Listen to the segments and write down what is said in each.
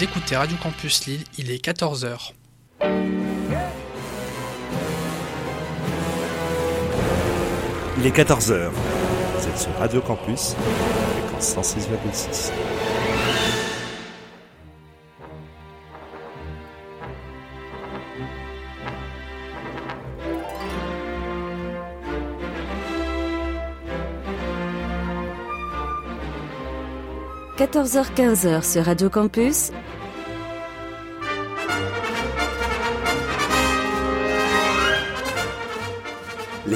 Vous écoutez Radio Campus Lille, il est 14h. Il est 14h. Vous êtes sur Radio Campus, fréquence 106,6. 14h-15h sur Radio Campus.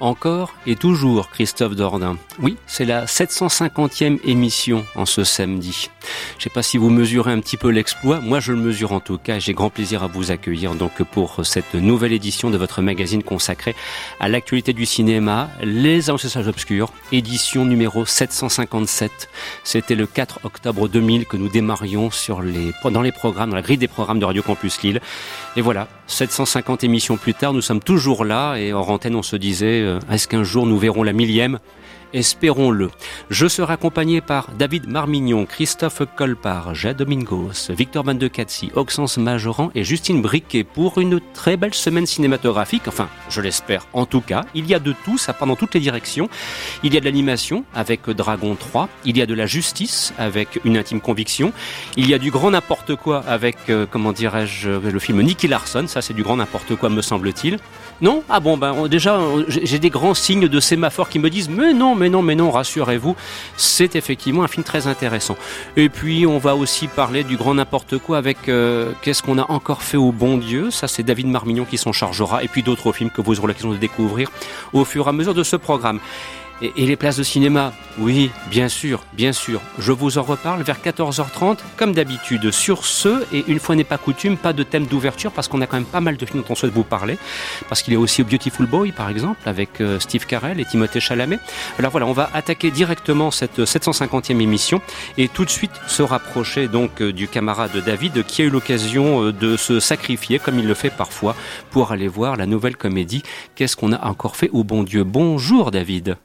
Encore et toujours Christophe Dordain. Oui, c'est la 750e émission en ce samedi. Je sais pas si vous mesurez un petit peu l'exploit. Moi, je le mesure en tout cas. J'ai grand plaisir à vous accueillir donc pour cette nouvelle édition de votre magazine consacré à l'actualité du cinéma, Les Ancêtres Obscurs, édition numéro 757. C'était le 4 octobre 2000 que nous démarrions dans les programmes, dans la grille des programmes de Radio Campus Lille. Et voilà, 750 émissions plus tard, nous sommes toujours là et en antenne, on se disait, est-ce qu'un jour nous verrons la millième? Espérons-le. Je serai accompagné par David Marmignon, Christophe Colpart, Jade Domingos, Victor Van de Catsi, Oxens Majoran et Justine Briquet pour une très belle semaine cinématographique. Enfin, je l'espère en tout cas. Il y a de tout, ça part dans toutes les directions. Il y a de l'animation avec Dragon 3. Il y a de la justice avec Une intime conviction. Il y a du grand n'importe quoi avec, euh, comment dirais-je, le film Nicky Larson. Ça, c'est du grand n'importe quoi, me semble-t-il. Non? Ah bon, ben déjà, j'ai des grands signes de sémaphore qui me disent mais non, mais non, mais non, rassurez-vous, c'est effectivement un film très intéressant. Et puis, on va aussi parler du grand n'importe quoi avec euh, Qu'est-ce qu'on a encore fait au bon Dieu? Ça, c'est David Marmignon qui s'en chargera. Et puis d'autres films que vous aurez l'occasion de découvrir au fur et à mesure de ce programme. Et, les places de cinéma Oui, bien sûr, bien sûr. Je vous en reparle vers 14h30, comme d'habitude. Sur ce, et une fois n'est pas coutume, pas de thème d'ouverture, parce qu'on a quand même pas mal de films dont on souhaite vous parler. Parce qu'il a aussi Beautiful Boy, par exemple, avec euh, Steve Carell et Timothée Chalamet. Alors voilà, on va attaquer directement cette 750e émission, et tout de suite se rapprocher donc euh, du camarade David, qui a eu l'occasion euh, de se sacrifier, comme il le fait parfois, pour aller voir la nouvelle comédie Qu'est-ce qu'on a encore fait au bon Dieu? Bonjour David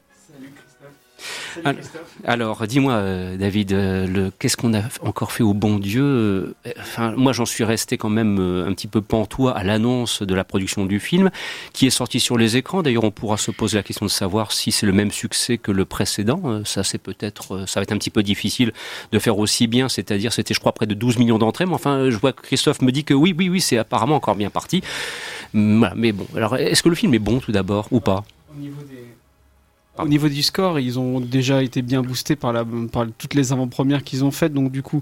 alors, dis-moi, euh, David, euh, qu'est-ce qu'on a encore fait au bon Dieu euh, Enfin, moi, j'en suis resté quand même un petit peu pantois à l'annonce de la production du film, qui est sorti sur les écrans. D'ailleurs, on pourra se poser la question de savoir si c'est le même succès que le précédent. ça, c'est peut-être, ça va être un petit peu difficile de faire aussi bien. C'est-à-dire, c'était, je crois, près de 12 millions d'entrées. Mais enfin, je vois que Christophe me dit que oui, oui, oui, c'est apparemment encore bien parti. Mais bon, alors, est-ce que le film est bon tout d'abord ou pas? Au niveau des au niveau du score, ils ont déjà été bien boostés par, la, par toutes les avant-premières qu'ils ont faites, donc du coup,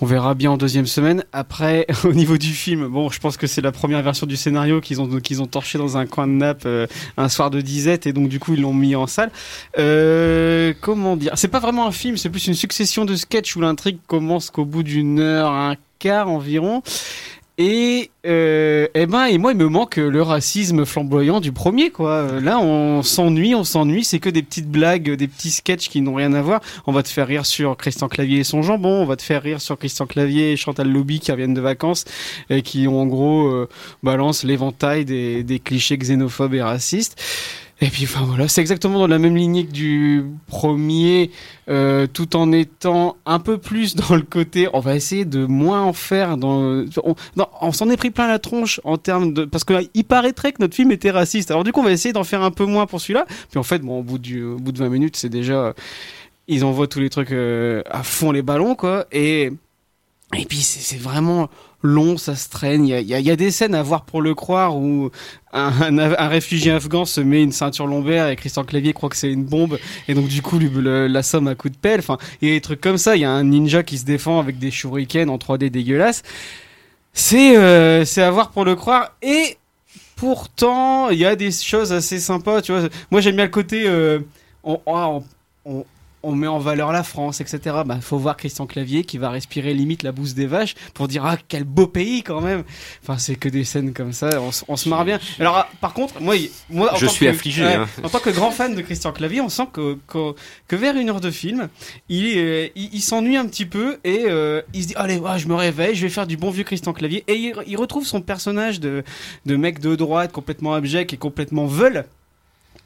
on verra bien en deuxième semaine. Après, au niveau du film, bon, je pense que c'est la première version du scénario qu'ils ont qu'ils ont torché dans un coin de nappe euh, un soir de disette et donc du coup ils l'ont mis en salle. Euh, comment dire? C'est pas vraiment un film, c'est plus une succession de sketchs où l'intrigue commence qu'au bout d'une heure, un quart environ. Et euh, eh ben et moi il me manque le racisme flamboyant du premier quoi. Là on s'ennuie, on s'ennuie, c'est que des petites blagues, des petits sketchs qui n'ont rien à voir. On va te faire rire sur Christian Clavier et son jambon, on va te faire rire sur Christian Clavier et Chantal Lobby qui reviennent de vacances et qui ont en gros euh, balance l'éventail des, des clichés xénophobes et racistes. Et puis voilà, c'est exactement dans la même lignée que du premier, euh, tout en étant un peu plus dans le côté. On va essayer de moins en faire. On, s'en est pris plein la tronche en termes de parce que il paraîtrait que notre film était raciste. Alors du coup, on va essayer d'en faire un peu moins pour celui-là. Puis en fait, bon, au bout du, au bout de 20 minutes, c'est déjà ils envoient tous les trucs euh, à fond les ballons quoi. Et et puis c'est vraiment long, ça se traîne. Il y a, y a, des scènes à voir pour le croire où un, un, réfugié afghan se met une ceinture lombaire et Christian Clavier croit que c'est une bombe et donc du coup lui l'assomme à coup de pelle. Enfin, il y a des trucs comme ça. Il y a un ninja qui se défend avec des shurikens en 3D dégueulasses. C'est euh, c'est à voir pour le croire et pourtant il y a des choses assez sympas. Tu vois, moi j'aime bien le côté euh, on met en valeur la France, etc. Bah, faut voir Christian Clavier qui va respirer limite la bouse des vaches pour dire ah quel beau pays quand même. Enfin, c'est que des scènes comme ça, on, on se marre bien. Alors, ah, par contre, moi, moi, en Je tant suis que- affligé, ouais, hein. En tant que grand fan de Christian Clavier, on sent que que, que vers une heure de film, il est, il, il s'ennuie un petit peu et euh, il se dit allez, ouais, je me réveille, je vais faire du bon vieux Christian Clavier et il, il retrouve son personnage de de mec de droite complètement abject et complètement veule.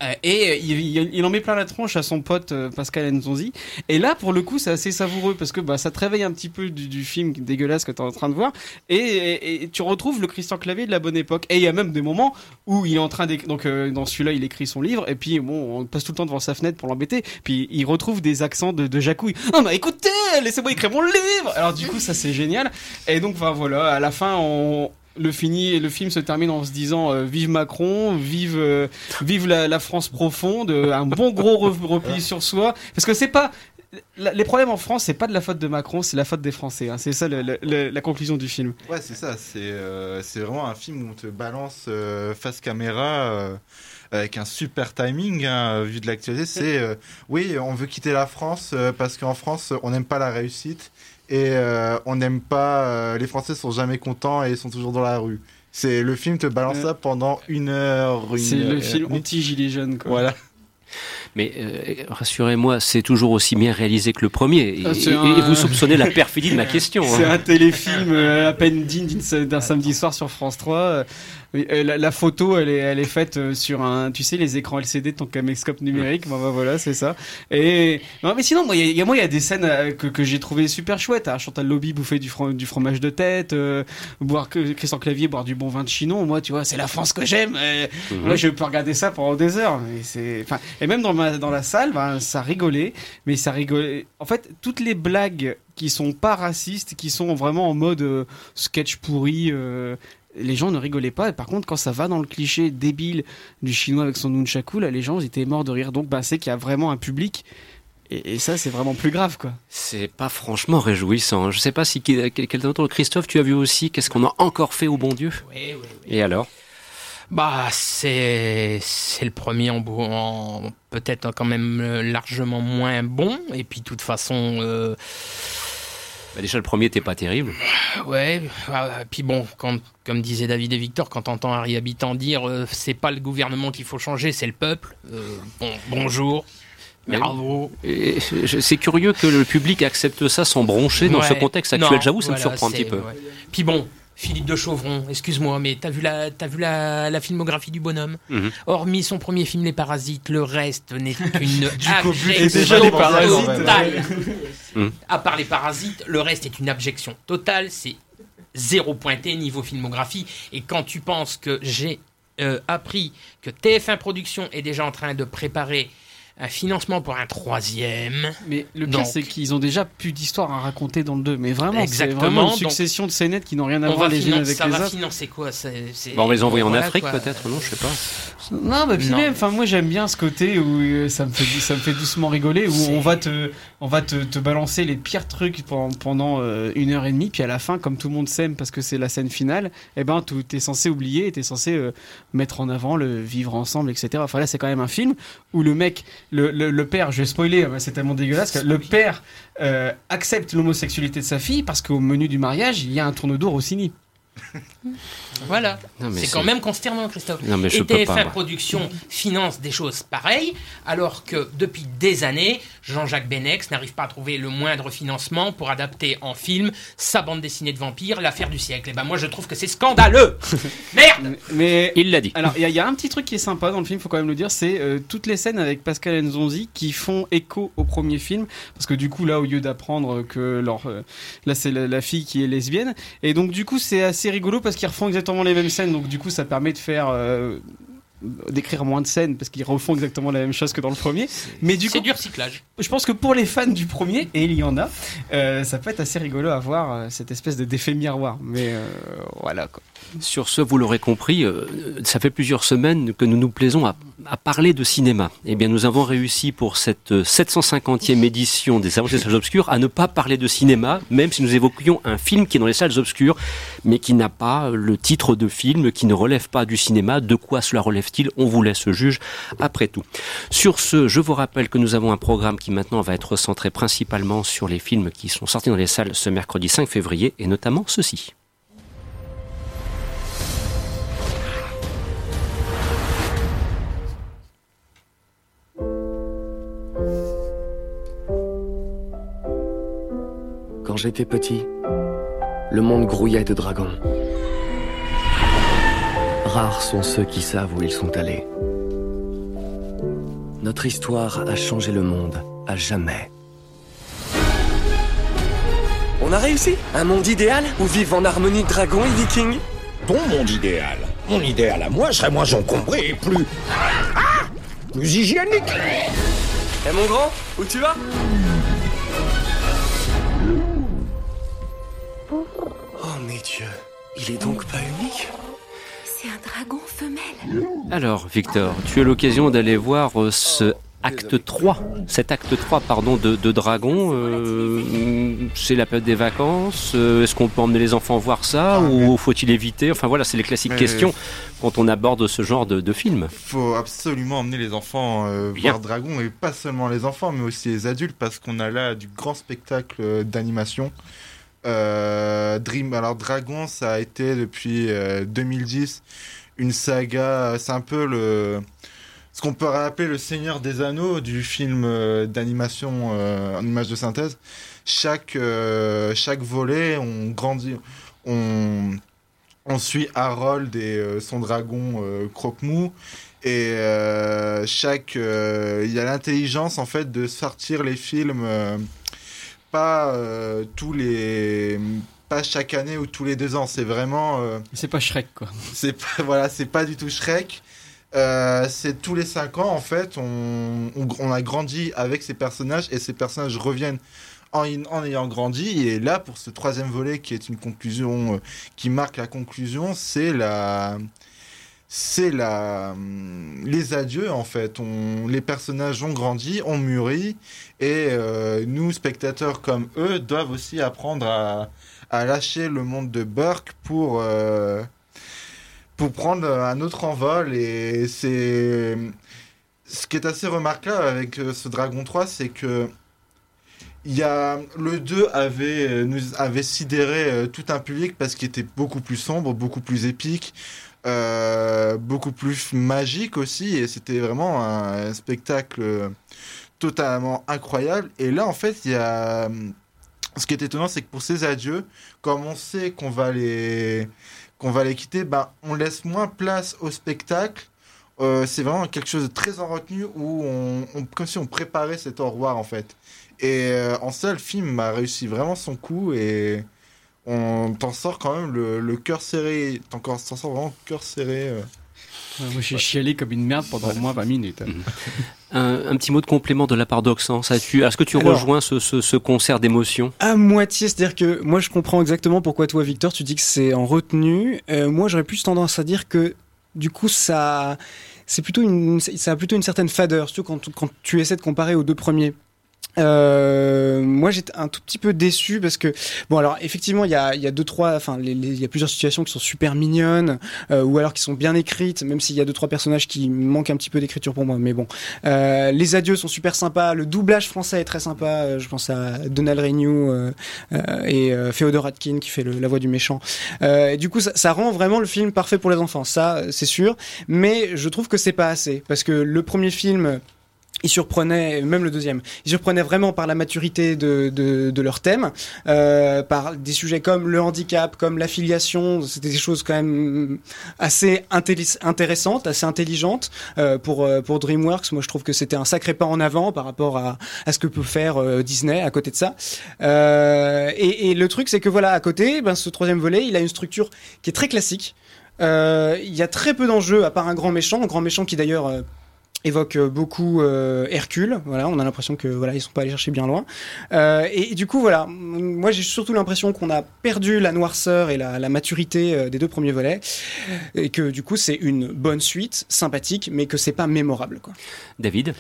Euh, et euh, il, en met plein la tronche à son pote euh, Pascal Nzonzi. Et là, pour le coup, c'est assez savoureux parce que bah, ça te réveille un petit peu du, film dégueulasse que tu es en train de voir. Et, tu retrouves le Christian Clavier de la bonne époque. Et il y a même des moments où il est en train d'écrire. Donc, dans celui-là, il écrit son livre. Et puis, bon, on passe tout le temps devant sa fenêtre pour l'embêter. Puis, il retrouve des accents de, de Jacouille. Non, mais écoutez, laissez-moi écrire mon livre Alors, du coup, ça, c'est génial. Et donc, voilà, à la fin, on. Le, fini, le film se termine en se disant euh, vive Macron, vive euh, vive la, France profonde, euh, un bon gros re- repli sur soi. Parce que c'est pas les problèmes en France, c'est pas de la faute de Macron, c'est la faute des Français. hein. C'est ça la conclusion du film. Ouais, c'est ça. C'est vraiment un film où on te balance face caméra avec un super timing hein, vu de l'actualité. C'est oui, on veut quitter la France parce qu'en France, on n'aime pas la réussite et euh, on n'aime pas. euh, les Français sont jamais contents et sont toujours dans la rue. C'est le film te balance Ouais. ça pendant une heure. Une C'est heure le film anti-gilet jaune. Quoi. Voilà. Mais euh, rassurez-moi, c'est toujours aussi bien réalisé que le premier. Et, Ah, c'est et- un- et vous soupçonnez la perfidie de ma question. C'est hein. un téléfilm euh, à peine digne d'un samedi soir sur France 3. Euh, la, la photo, elle est, elle est faite euh, sur un, tu sais, les écrans LCD de ton caméscope numérique. Bah, voilà, c'est ça. Et non, mais sinon, moi, il y, a- il y a moi, il y a des scènes euh, que, que j'ai trouvé super chouettes. hein. Chantal Lobby bouffer du, du fromage de tête, euh, boire que Christian Clavier boire du bon vin de Chinon. Moi, tu vois, c'est la France que j'aime. Mhm. Moi, je peux regarder ça pendant des heures. Et c'est, enfin, et même dans ma, dans la salle, ben, ça rigolait, mais ça rigolait. En fait, toutes les blagues qui sont pas racistes, qui sont vraiment en mode euh, sketch pourri, euh, les gens ne rigolaient pas. Et par contre, quand ça va dans le cliché débile du chinois avec son nunchaku, là, les gens ils étaient morts de rire. Donc, bah, c'est qu'il y a vraiment un public. Et, et ça, c'est vraiment plus grave, quoi. C'est pas franchement réjouissant. hein. Je sais pas si quel- quelqu'un d'autre, Christophe, tu as vu aussi qu'est-ce qu'on a encore fait au bon Dieu? Oui, oui, oui. Et alors? Bah, c'est c'est le premier en, beau- en peut-être quand même euh, largement moins bon. Et puis, de toute façon, euh, Bah, Déjà, le premier était pas terrible. ouais. euh, puis bon, quand, comme disait David et Victor, quand t'entends Harry Habitant dire euh, c'est pas le gouvernement qu'il faut changer, c'est le peuple. euh, bon, bonjour. Bravo. C'est curieux que le public accepte ça sans broncher dans Ouais. ce contexte actuel. J'avoue, ça me surprend un petit peu. ouais. Puis bon, Philippe de Chauvron, excuse-moi, mais t'as vu la, t'as vu la, la filmographie du bonhomme Mhm. Hormis son premier film Les Parasites, le reste n'est qu'une Les abjection Parasites, totale. Mhm. À part les Parasites, le reste est une abjection totale. C'est zéro pointé niveau filmographie. Et quand tu penses que j'ai euh, appris que TF1 Productions est déjà en train de préparer un financement pour un troisième. Mais le pire, c'est qu'ils ont déjà plus d'histoire à raconter dans le 2. Mais vraiment, c'est vraiment une donc- succession de scénettes qui n'ont rien à voir va les unes avec ça les va autres. financer quoi c'est- c'est- Bon, on va les envoyer en voilà, Afrique, quoi. peut-être, non Je sais pas. Non, bah puis Non. même, enfin moi j'aime bien ce côté où euh, ça me fait ça me fait doucement rigoler où on va te on va te, te balancer les pires trucs pendant, pendant euh, une heure et demie puis à la fin comme tout le monde s'aime parce que c'est la scène finale et ben tu es censé oublier et t'es censé euh, mettre en avant le vivre ensemble etc. Enfin là c'est quand même un film où le mec le, le, le père je vais spoiler hein, c'est tellement dégueulasse que le père euh, accepte l'homosexualité de sa fille parce qu'au menu du mariage il y a un tourne d'eau Rossini. Voilà. C'est quand même consternant, Christophe. Non, mais je et peux pas, TF1 moi. Productions finance des choses pareilles, alors que depuis des années, Jean-Jacques Benex n'arrive pas à trouver le moindre financement pour adapter en film sa bande dessinée de vampires, l'affaire du siècle. Et ben moi, je trouve que c'est scandaleux. Merde. Mais Il l'a dit. Alors, il y, a- il y a un petit truc qui est sympa dans le film, faut quand même le dire, c'est euh, toutes les scènes avec Pascal Nzonzi qui font écho au premier film, parce que du coup, là, au lieu d'apprendre que leur, euh, là, c'est la, la fille qui est lesbienne, et donc du coup, c'est assez rigolo parce qu'ils refont exactement les mêmes scènes, donc du coup, ça permet de faire euh, d'écrire moins de scènes parce qu'ils refont exactement la même chose que dans le premier. Mais du C'est coup, du recyclage. je pense que pour les fans du premier, et il y en a, euh, ça peut être assez rigolo à voir euh, cette espèce de défait miroir. Mais euh, voilà quoi. Sur ce, vous l'aurez compris, euh, ça fait plusieurs semaines que nous nous plaisons à, à parler de cinéma. Eh bien, nous avons réussi pour cette euh, 750e édition des Aventures des salles obscures à ne pas parler de cinéma, même si nous évoquions un film qui est dans les salles obscures, mais qui n'a pas le titre de film, qui ne relève pas du cinéma. De quoi cela relève peuvent-ils On vous laisse juge après tout. Sur ce, je vous rappelle que nous avons un programme qui maintenant va être centré principalement sur les films qui sont sortis dans les salles ce mercredi 5 février et notamment ceci. J'étais petit, le monde grouillait de dragons. Rares sont ceux qui savent où ils sont allés. Notre histoire a changé le monde à jamais. On a réussi Un monde idéal où vivent en harmonie dragons et vikings Ton monde idéal Mon idéal à moi serait moins encombré et plus... Ah Plus hygiénique Eh mon grand, où tu vas? Oh mes dieux, il est donc pas unique C'est un dragon femelle. Alors, Victor, tu as l'occasion d'aller voir euh, ce acte 3, cet acte 3 pardon, de, de Dragon. euh, c'est la période des vacances. euh, Est-ce qu'on peut emmener les enfants voir ça Ah, ou faut-il éviter? Enfin voilà, c'est les classiques Mais- questions quand on aborde ce genre de, de film. faut absolument emmener les enfants euh, voir Dragon et pas seulement les enfants mais aussi les adultes parce qu'on a là du grand spectacle euh, d'animation. Euh, Dream alors Dragon ça a été depuis euh, 2010 une saga c'est un peu le ce qu'on peut appeler le Seigneur des Anneaux du film euh, d'animation euh, en image de synthèse. Chaque euh, chaque volet on grandit on on suit Harold et euh, son dragon euh, Croque-Mou. Et euh, chaque. euh, Il y a l'intelligence en fait de sortir les films euh, pas euh, tous les. Pas chaque année ou tous les deux ans. C'est vraiment. euh, C'est pas Shrek, quoi. c'est pas, voilà, c'est pas du tout Shrek. Euh, c'est tous les cinq ans en fait, on, on, on a grandi avec ces personnages et ces personnages reviennent en, en ayant grandi. Et là, pour ce troisième volet qui est une conclusion, euh, qui marque la conclusion, c'est la, c'est la, hum, les adieux en fait. On, les personnages ont grandi, ont mûri, et euh, nous spectateurs comme eux doivent aussi apprendre à, à lâcher le monde de Burke pour euh, pour prendre un autre envol et c'est ce qui est assez remarquable avec euh, ce Dragon 3 c'est que y a le 2 avait nous avait sidéré tout un public parce qu'il était beaucoup plus sombre, beaucoup plus épique, euh, beaucoup plus magique aussi et c'était vraiment un, spectacle totalement incroyable et là en fait il y a ce qui est étonnant c'est que pour ces adieux comme on sait qu'on va les qu'on va les quitter, ben, on laisse moins place au spectacle. Euh, c'est vraiment quelque chose de très en retenue où on, on- comme si on préparait cet au revoir en fait. Et euh, en ça, le film a réussi vraiment son coup et on t'en sort quand même le, le cœur serré. T'en t'en sors vraiment le cœur serré. euh. Ouais, moi, j'ai chialé comme une merde pendant au moins 20 minutes. hein. Un, un petit mot de complément de la part d'Oxens. As-tu- Est-ce que tu Alors- rejoins ce, ce- ce concert d'émotions À moitié, c'est-à-dire que moi je comprends exactement pourquoi toi Victor tu dis que c'est en retenue. Euh, moi j'aurais plus tendance à dire que du coup ça c'est plutôt une ça a plutôt une certaine fadeur, surtout quand, quand tu essaies de comparer aux deux premiers. Euh, moi j'étais un tout petit peu déçu parce que bon alors effectivement il y a y a deux trois enfin il y a plusieurs situations qui sont super mignonnes euh, ou alors qui sont bien écrites même s'il y a deux trois personnages qui manquent un petit peu d'écriture pour moi mais bon. Euh, les adieux sont super sympas le doublage français est très sympa euh, je pense à Donald Renew euh, euh, et Féodor Atkin qui fait le- la voix du méchant. Et du coup ça, ça rend vraiment le film parfait pour les enfants ça c'est sûr mais je trouve que c'est pas assez parce que le premier film il surprenait, même le deuxième, il surprenait vraiment par la maturité de, de, de leur thème, euh, par des sujets comme le handicap, comme l'affiliation, c'était des choses quand même assez intéressantes, assez intelligentes euh, pour, euh, pour DreamWorks. Moi, je trouve que c'était un sacré pas en avant par rapport à, à ce que peut faire euh, Disney à côté de ça. Euh, et, et le truc, c'est que voilà, à côté, ben, ce troisième volet, il a une structure qui est très classique. Il y a très peu d'enjeux à part un grand méchant, un grand méchant qui d'ailleurs évoque euh, beaucoup euh, Hercule. Voilà, on a l'impression que voilà, ils sont pas allés chercher bien loin. Euh, et, et du coup, voilà, moi j'ai surtout l'impression qu'on a perdu la noirceur et la, la maturité euh, des deux premiers volets, et que du coup c'est une bonne suite, sympathique, mais que c'est pas mémorable. Quoi. David?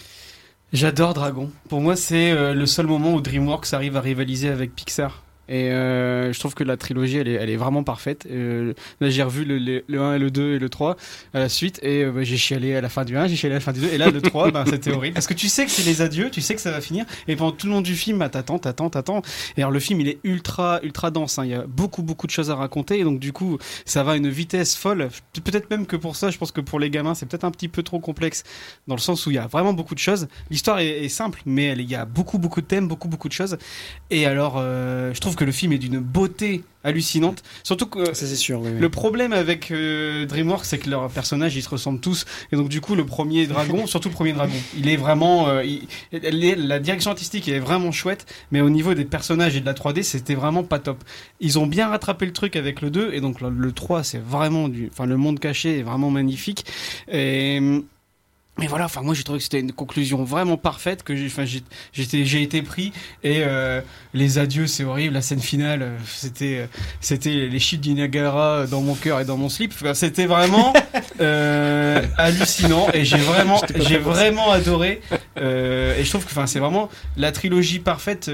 J'adore Dragon. Pour moi, c'est euh, le seul moment où DreamWorks arrive à rivaliser avec Pixar. Et euh, je trouve que la trilogie, elle est, elle est vraiment parfaite. Euh, là, j'ai revu le, le, le 1 et le 2 et le 3 à la suite. Et euh, bah, j'ai chialé à la fin du 1, j'ai chialé à la fin du 2. Et là, le 3, ben, c'était horrible. Parce que tu sais que c'est les adieux, tu sais que ça va finir? Et pendant tout le long du film, bah, t'attends, t'attends, t'attends. Et alors, le film, il est ultra, ultra dense. hein. Il y a beaucoup, beaucoup de choses à raconter. Et donc, du coup, ça va à une vitesse folle. Peut-être même que pour ça, je pense que pour les gamins, c'est peut-être un petit peu trop complexe. Dans le sens où il y a vraiment beaucoup de choses. L'histoire est, est simple, mais il y a beaucoup, beaucoup de thèmes, beaucoup, beaucoup de choses. Et alors, euh, je trouve que le film est d'une beauté hallucinante. Surtout que Ça, c'est sûr. oui, oui. le problème avec euh, DreamWorks, c'est que leurs personnages, ils se ressemblent tous. Et donc, du coup, le premier dragon, surtout le premier dragon, il est vraiment. euh, il- elle est- la direction artistique est vraiment chouette, mais au niveau des personnages et de la 3D, c'était vraiment pas top. Ils ont bien rattrapé le truc avec le 2, et donc le, le 3, c'est vraiment du. Enfin, le monde caché est vraiment magnifique. Et. Mais voilà, enfin moi j'ai trouvé que c'était une conclusion vraiment parfaite que j'ai, enfin j'ai, j'étais, j'ai été pris et euh, les adieux c'est horrible, la scène finale euh, c'était, euh, c'était les chutes du Niagara dans mon cœur et dans mon slip, Enfin, c'était vraiment euh, hallucinant et j'ai vraiment, j'ai vraiment adoré euh, et je trouve que enfin c'est vraiment la trilogie parfaite.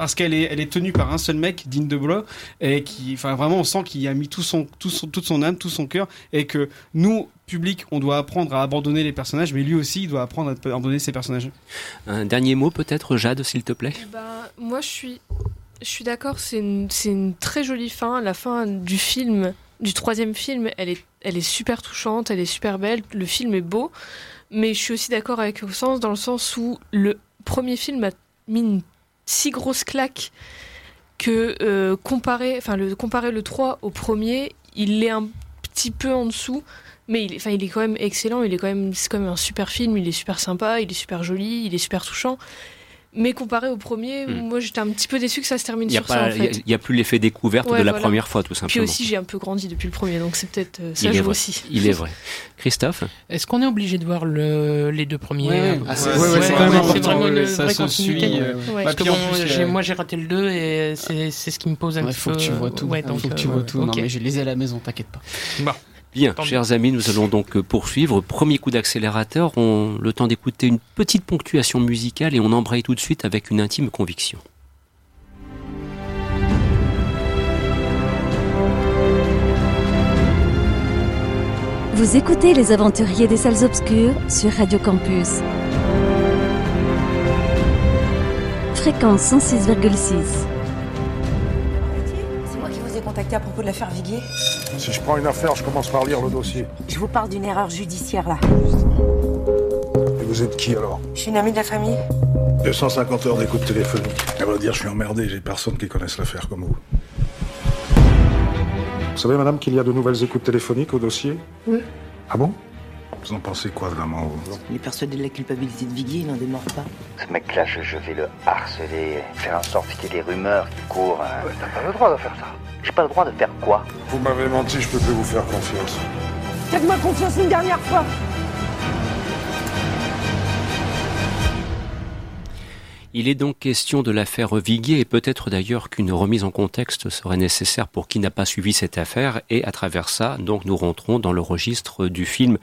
Parce qu'elle est, elle est tenue par un seul mec, Dean DeBlois, et qui, enfin vraiment, on sent qu'il a mis tout son, tout son, toute son âme, tout son cœur, et que nous, public, on doit apprendre à abandonner les personnages, mais lui aussi, il doit apprendre à abandonner ses personnages. Un dernier mot peut-être, Jade, s'il te plaît? Ben, moi, je suis, je suis d'accord, c'est une, c'est une très jolie fin. La fin du film, du troisième film, elle est, elle est super touchante, elle est super belle, le film est beau. Mais je suis aussi d'accord avec au sens, dans le sens où le premier film a mis une si grosse claque que euh, comparer, enfin, le, comparer le 3 au premier, il est un petit peu en dessous. Mais il est, enfin, quand même excellent, il est quand même, c'est quand même un super film, il est super sympa, il est super joli, il est super touchant. Mais comparé au premier, Hmm. moi j'étais un petit peu déçu que ça se termine Il n'y a, sur ça pas- en il y a- fait. il y a plus l'effet découverte Ouais, de la voilà. première fois, tout Puis simplement. aussi j'ai un peu grandi depuis le premier, donc c'est peut-être euh, ça il, est joue vrai. aussi. il est vrai. Christophe Est-ce qu'on est obligé de voir le, les deux premiers Ouais, euh, Ah, c'est- ouais, vraiment une ça vraie se continuité. suit, euh, Ouais. Parce Bah, que puis bon, plus, euh, moi j'ai raté le 2 et c'est ce qui me pose un Ouais, petit faut peu. que tu vois tout. Ouais, donc, faut que tu euh, vois tout. Non, ok. mais je les ai à la maison, t'inquiète pas. Bon. Bien, Tant chers amis, nous allons donc euh, poursuivre. Premier coup d'accélérateur, on le temps d'écouter une petite ponctuation musicale et on embraye tout de suite avec une intime conviction. Vous écoutez Les Aventuriers des Salles Obscures sur Radio Campus. Fréquence 106,6. C'est moi qui vous ai contacté à propos de l'affaire Viguier? Si je prends une affaire, je commence par lire le dossier. Je vous parle d'une erreur judiciaire là. Et vous êtes qui alors Je suis une amie de la famille. 250 heures d'écoute téléphonique. À vrai dire, je suis emmerdé, j'ai personne qui connaisse l'affaire comme vous. Vous savez, madame, qu'il y a de nouvelles écoutes téléphoniques au dossier Oui. Ah bon? Vous en pensez quoi vraiment vous? Il est persuadé de la culpabilité de Viguier, il n'en démord pas. Ce mec-là, je, je vais le harceler, faire en sorte qu'il y ait des rumeurs qui courent. hein. T'as pas le droit de faire ça. J'ai pas le droit de faire quoi Vous m'avez menti, je peux plus vous faire confiance. Faites-moi confiance une dernière fois. Il est donc question de l'affaire Viguier et peut-être d'ailleurs qu'une remise en contexte serait nécessaire pour qui n'a pas suivi cette affaire et à travers ça, donc nous rentrons dans le registre du film.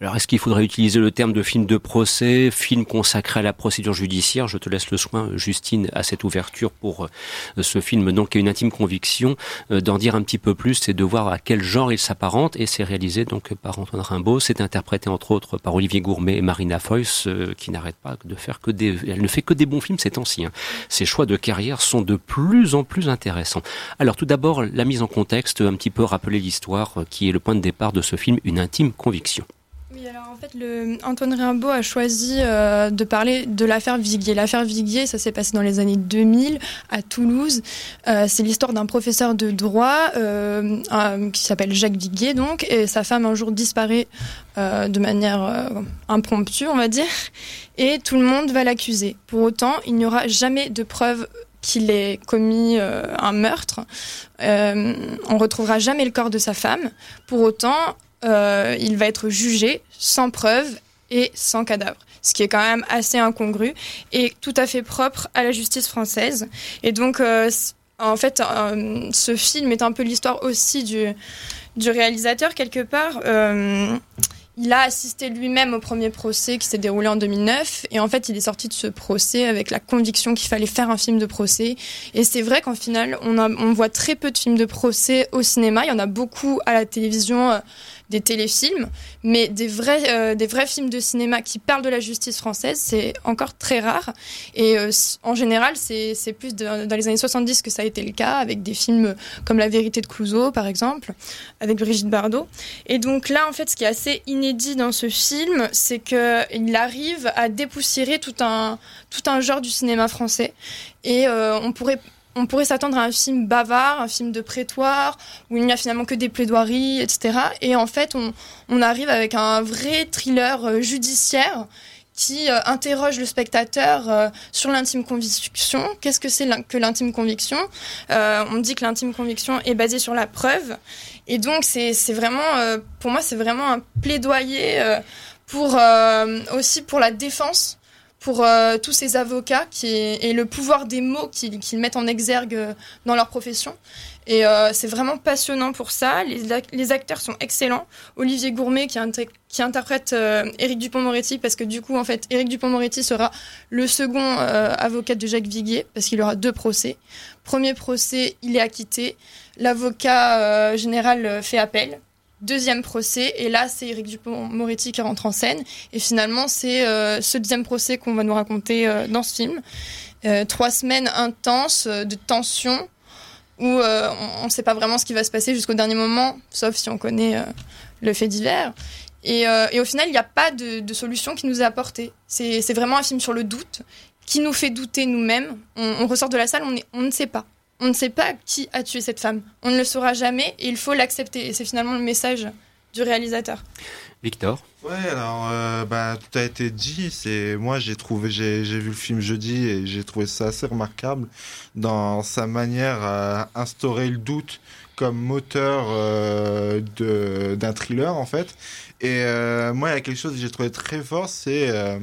Alors est-ce qu'il faudrait utiliser le terme de film de procès, film consacré à la procédure judiciaire? Je te laisse le soin, Justine, à cette ouverture pour euh, ce film, donc qui une intime conviction euh, d'en dire un petit peu plus et de voir à quel genre il s'apparente. Et c'est réalisé donc par Antoine Rimbaud. C'est interprété entre autres par Olivier Gourmet et Marina Foïs, euh, qui n'arrête pas de faire que des. Elle ne fait que des bons films ces temps-ci. hein. Ses choix de carrière sont de plus en plus intéressants. Alors tout d'abord, la mise en contexte, un petit peu rappeler l'histoire qui est le point de départ de ce film, une intime conviction. Fait, Antoine Rimbaud a choisi euh, de parler de l'affaire Viguier. L'affaire Viguier, ça s'est passé dans les années 2000 à Toulouse. Euh, c'est l'histoire d'un professeur de droit euh, qui s'appelle Jacques Viguier, donc, et sa femme un jour disparaît de manière impromptue, on va dire, et tout le monde va l'accuser. Pour autant, il n'y aura jamais de preuve qu'il ait commis un meurtre. On retrouvera jamais le corps de sa femme. Pour autant, euh, il va être jugé sans preuve et sans cadavre. Ce qui est quand même assez incongru et tout à fait propre à la justice française. Et donc, euh, en fait, euh, ce film est un peu l'histoire aussi du, du réalisateur, quelque part. Il a assisté lui-même au premier procès qui s'est déroulé en 2009 et en fait il est sorti de ce procès avec la conviction qu'il fallait faire un film de procès et c'est vrai qu'en final on, voit très peu de films de procès au cinéma, il y en a beaucoup à la télévision, des téléfilms, mais des vrais, euh, des vrais films de cinéma qui parlent de la justice française, c'est encore très rare. Et euh, en général, c'est plus dans les années 70 que ça a été le cas, avec des films comme La vérité de Clouseau, par exemple, avec Brigitte Bardot. Et donc là, en fait, ce qui est assez inédit dans ce film, c'est qu'il arrive à dépoussiérer tout un, tout un genre du cinéma français. Et euh, on pourrait on pourrait s'attendre à un film bavard, un film de prétoire, où il n'y a finalement que des plaidoiries, etc. Et en fait, on, arrive avec un vrai thriller euh, judiciaire qui euh, interroge le spectateur euh, sur l'intime conviction. Qu'est-ce que c'est que l'intime conviction? On dit que l'intime conviction est basée sur la preuve. Et donc, c'est vraiment, pour moi, c'est vraiment un plaidoyer pour, aussi pour la défense pour euh, tous ces avocats qui, et le pouvoir des mots qu'ils qu'ils mettent en exergue euh, dans leur profession. Et euh, c'est vraiment passionnant pour ça. Les, les acteurs sont excellents. Olivier Gourmet qui, interprète euh, Éric Dupont-Moretti parce que du coup, en fait, Éric Dupont-Moretti sera le second euh, avocat de Jacques Viguier parce qu'il aura deux procès. Premier procès, il est acquitté. L'avocat général fait appel. Deuxième procès, et là c'est Éric Dupont-Moretti qui rentre en scène. Et finalement, c'est euh, ce deuxième procès qu'on va nous raconter euh, dans ce film. Euh, trois semaines intenses de tension où on ne sait pas vraiment ce qui va se passer jusqu'au dernier moment, sauf si on connaît le fait divers. Et, au final, il n'y a pas de, solution qui nous est apportée. C'est vraiment un film sur le doute, qui nous fait douter nous-mêmes. On, ressort de la salle, on ne sait pas. On ne sait pas qui a tué cette femme. On ne le saura jamais et il faut l'accepter. Et c'est finalement le message du réalisateur. Victor Ouais, alors euh, bah tout a été dit. C'est moi j'ai trouvé j'ai vu le film jeudi et j'ai trouvé ça assez remarquable dans sa manière à instaurer le doute comme moteur euh, d'un thriller en fait. Et euh, moi il y a quelque chose que j'ai trouvé très fort, c'est euh,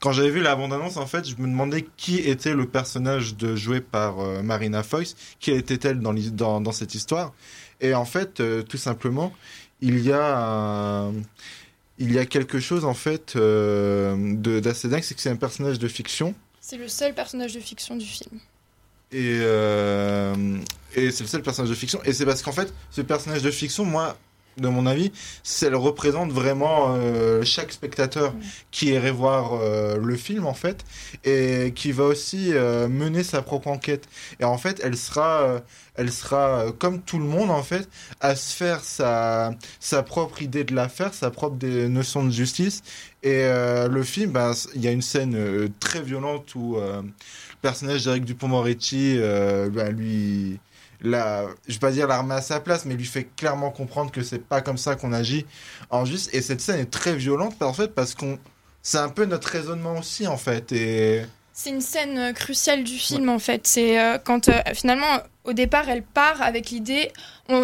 quand j'avais vu la bande-annonce, en fait, je me demandais qui était le personnage de joué par euh, Marina Foïs, qui était-elle dans, l'hi- dans, dans cette histoire. Et en fait, euh, tout simplement, il y a un- il y a quelque chose en fait euh, d'assez dingue, c'est que c'est un personnage de fiction. C'est le seul personnage de fiction du film. Et, euh, et c'est le seul personnage de fiction. Et c'est parce qu'en fait, ce personnage de fiction, moi, de mon avis, elle représente vraiment euh, chaque spectateur qui irait voir euh, le film, en fait, et qui va aussi euh, mener sa propre enquête. Et en fait, elle sera, elle sera comme tout le monde, en fait, à se faire sa, sa propre idée de l'affaire, sa propre des notions de justice. Et le film, ben, il y a une scène très violente où le personnage d'Eric Dupont-Moretti, ben, lui, la, je vais pas dire la remet à sa place, mais lui fait clairement comprendre que c'est pas comme ça qu'on agit en justice. Et cette scène est très violente, en fait, parce qu'on, c'est un peu notre raisonnement aussi, en fait. Et C'est une scène euh, cruciale du film en fait. C'est euh, quand euh, finalement au départ elle part avec l'idée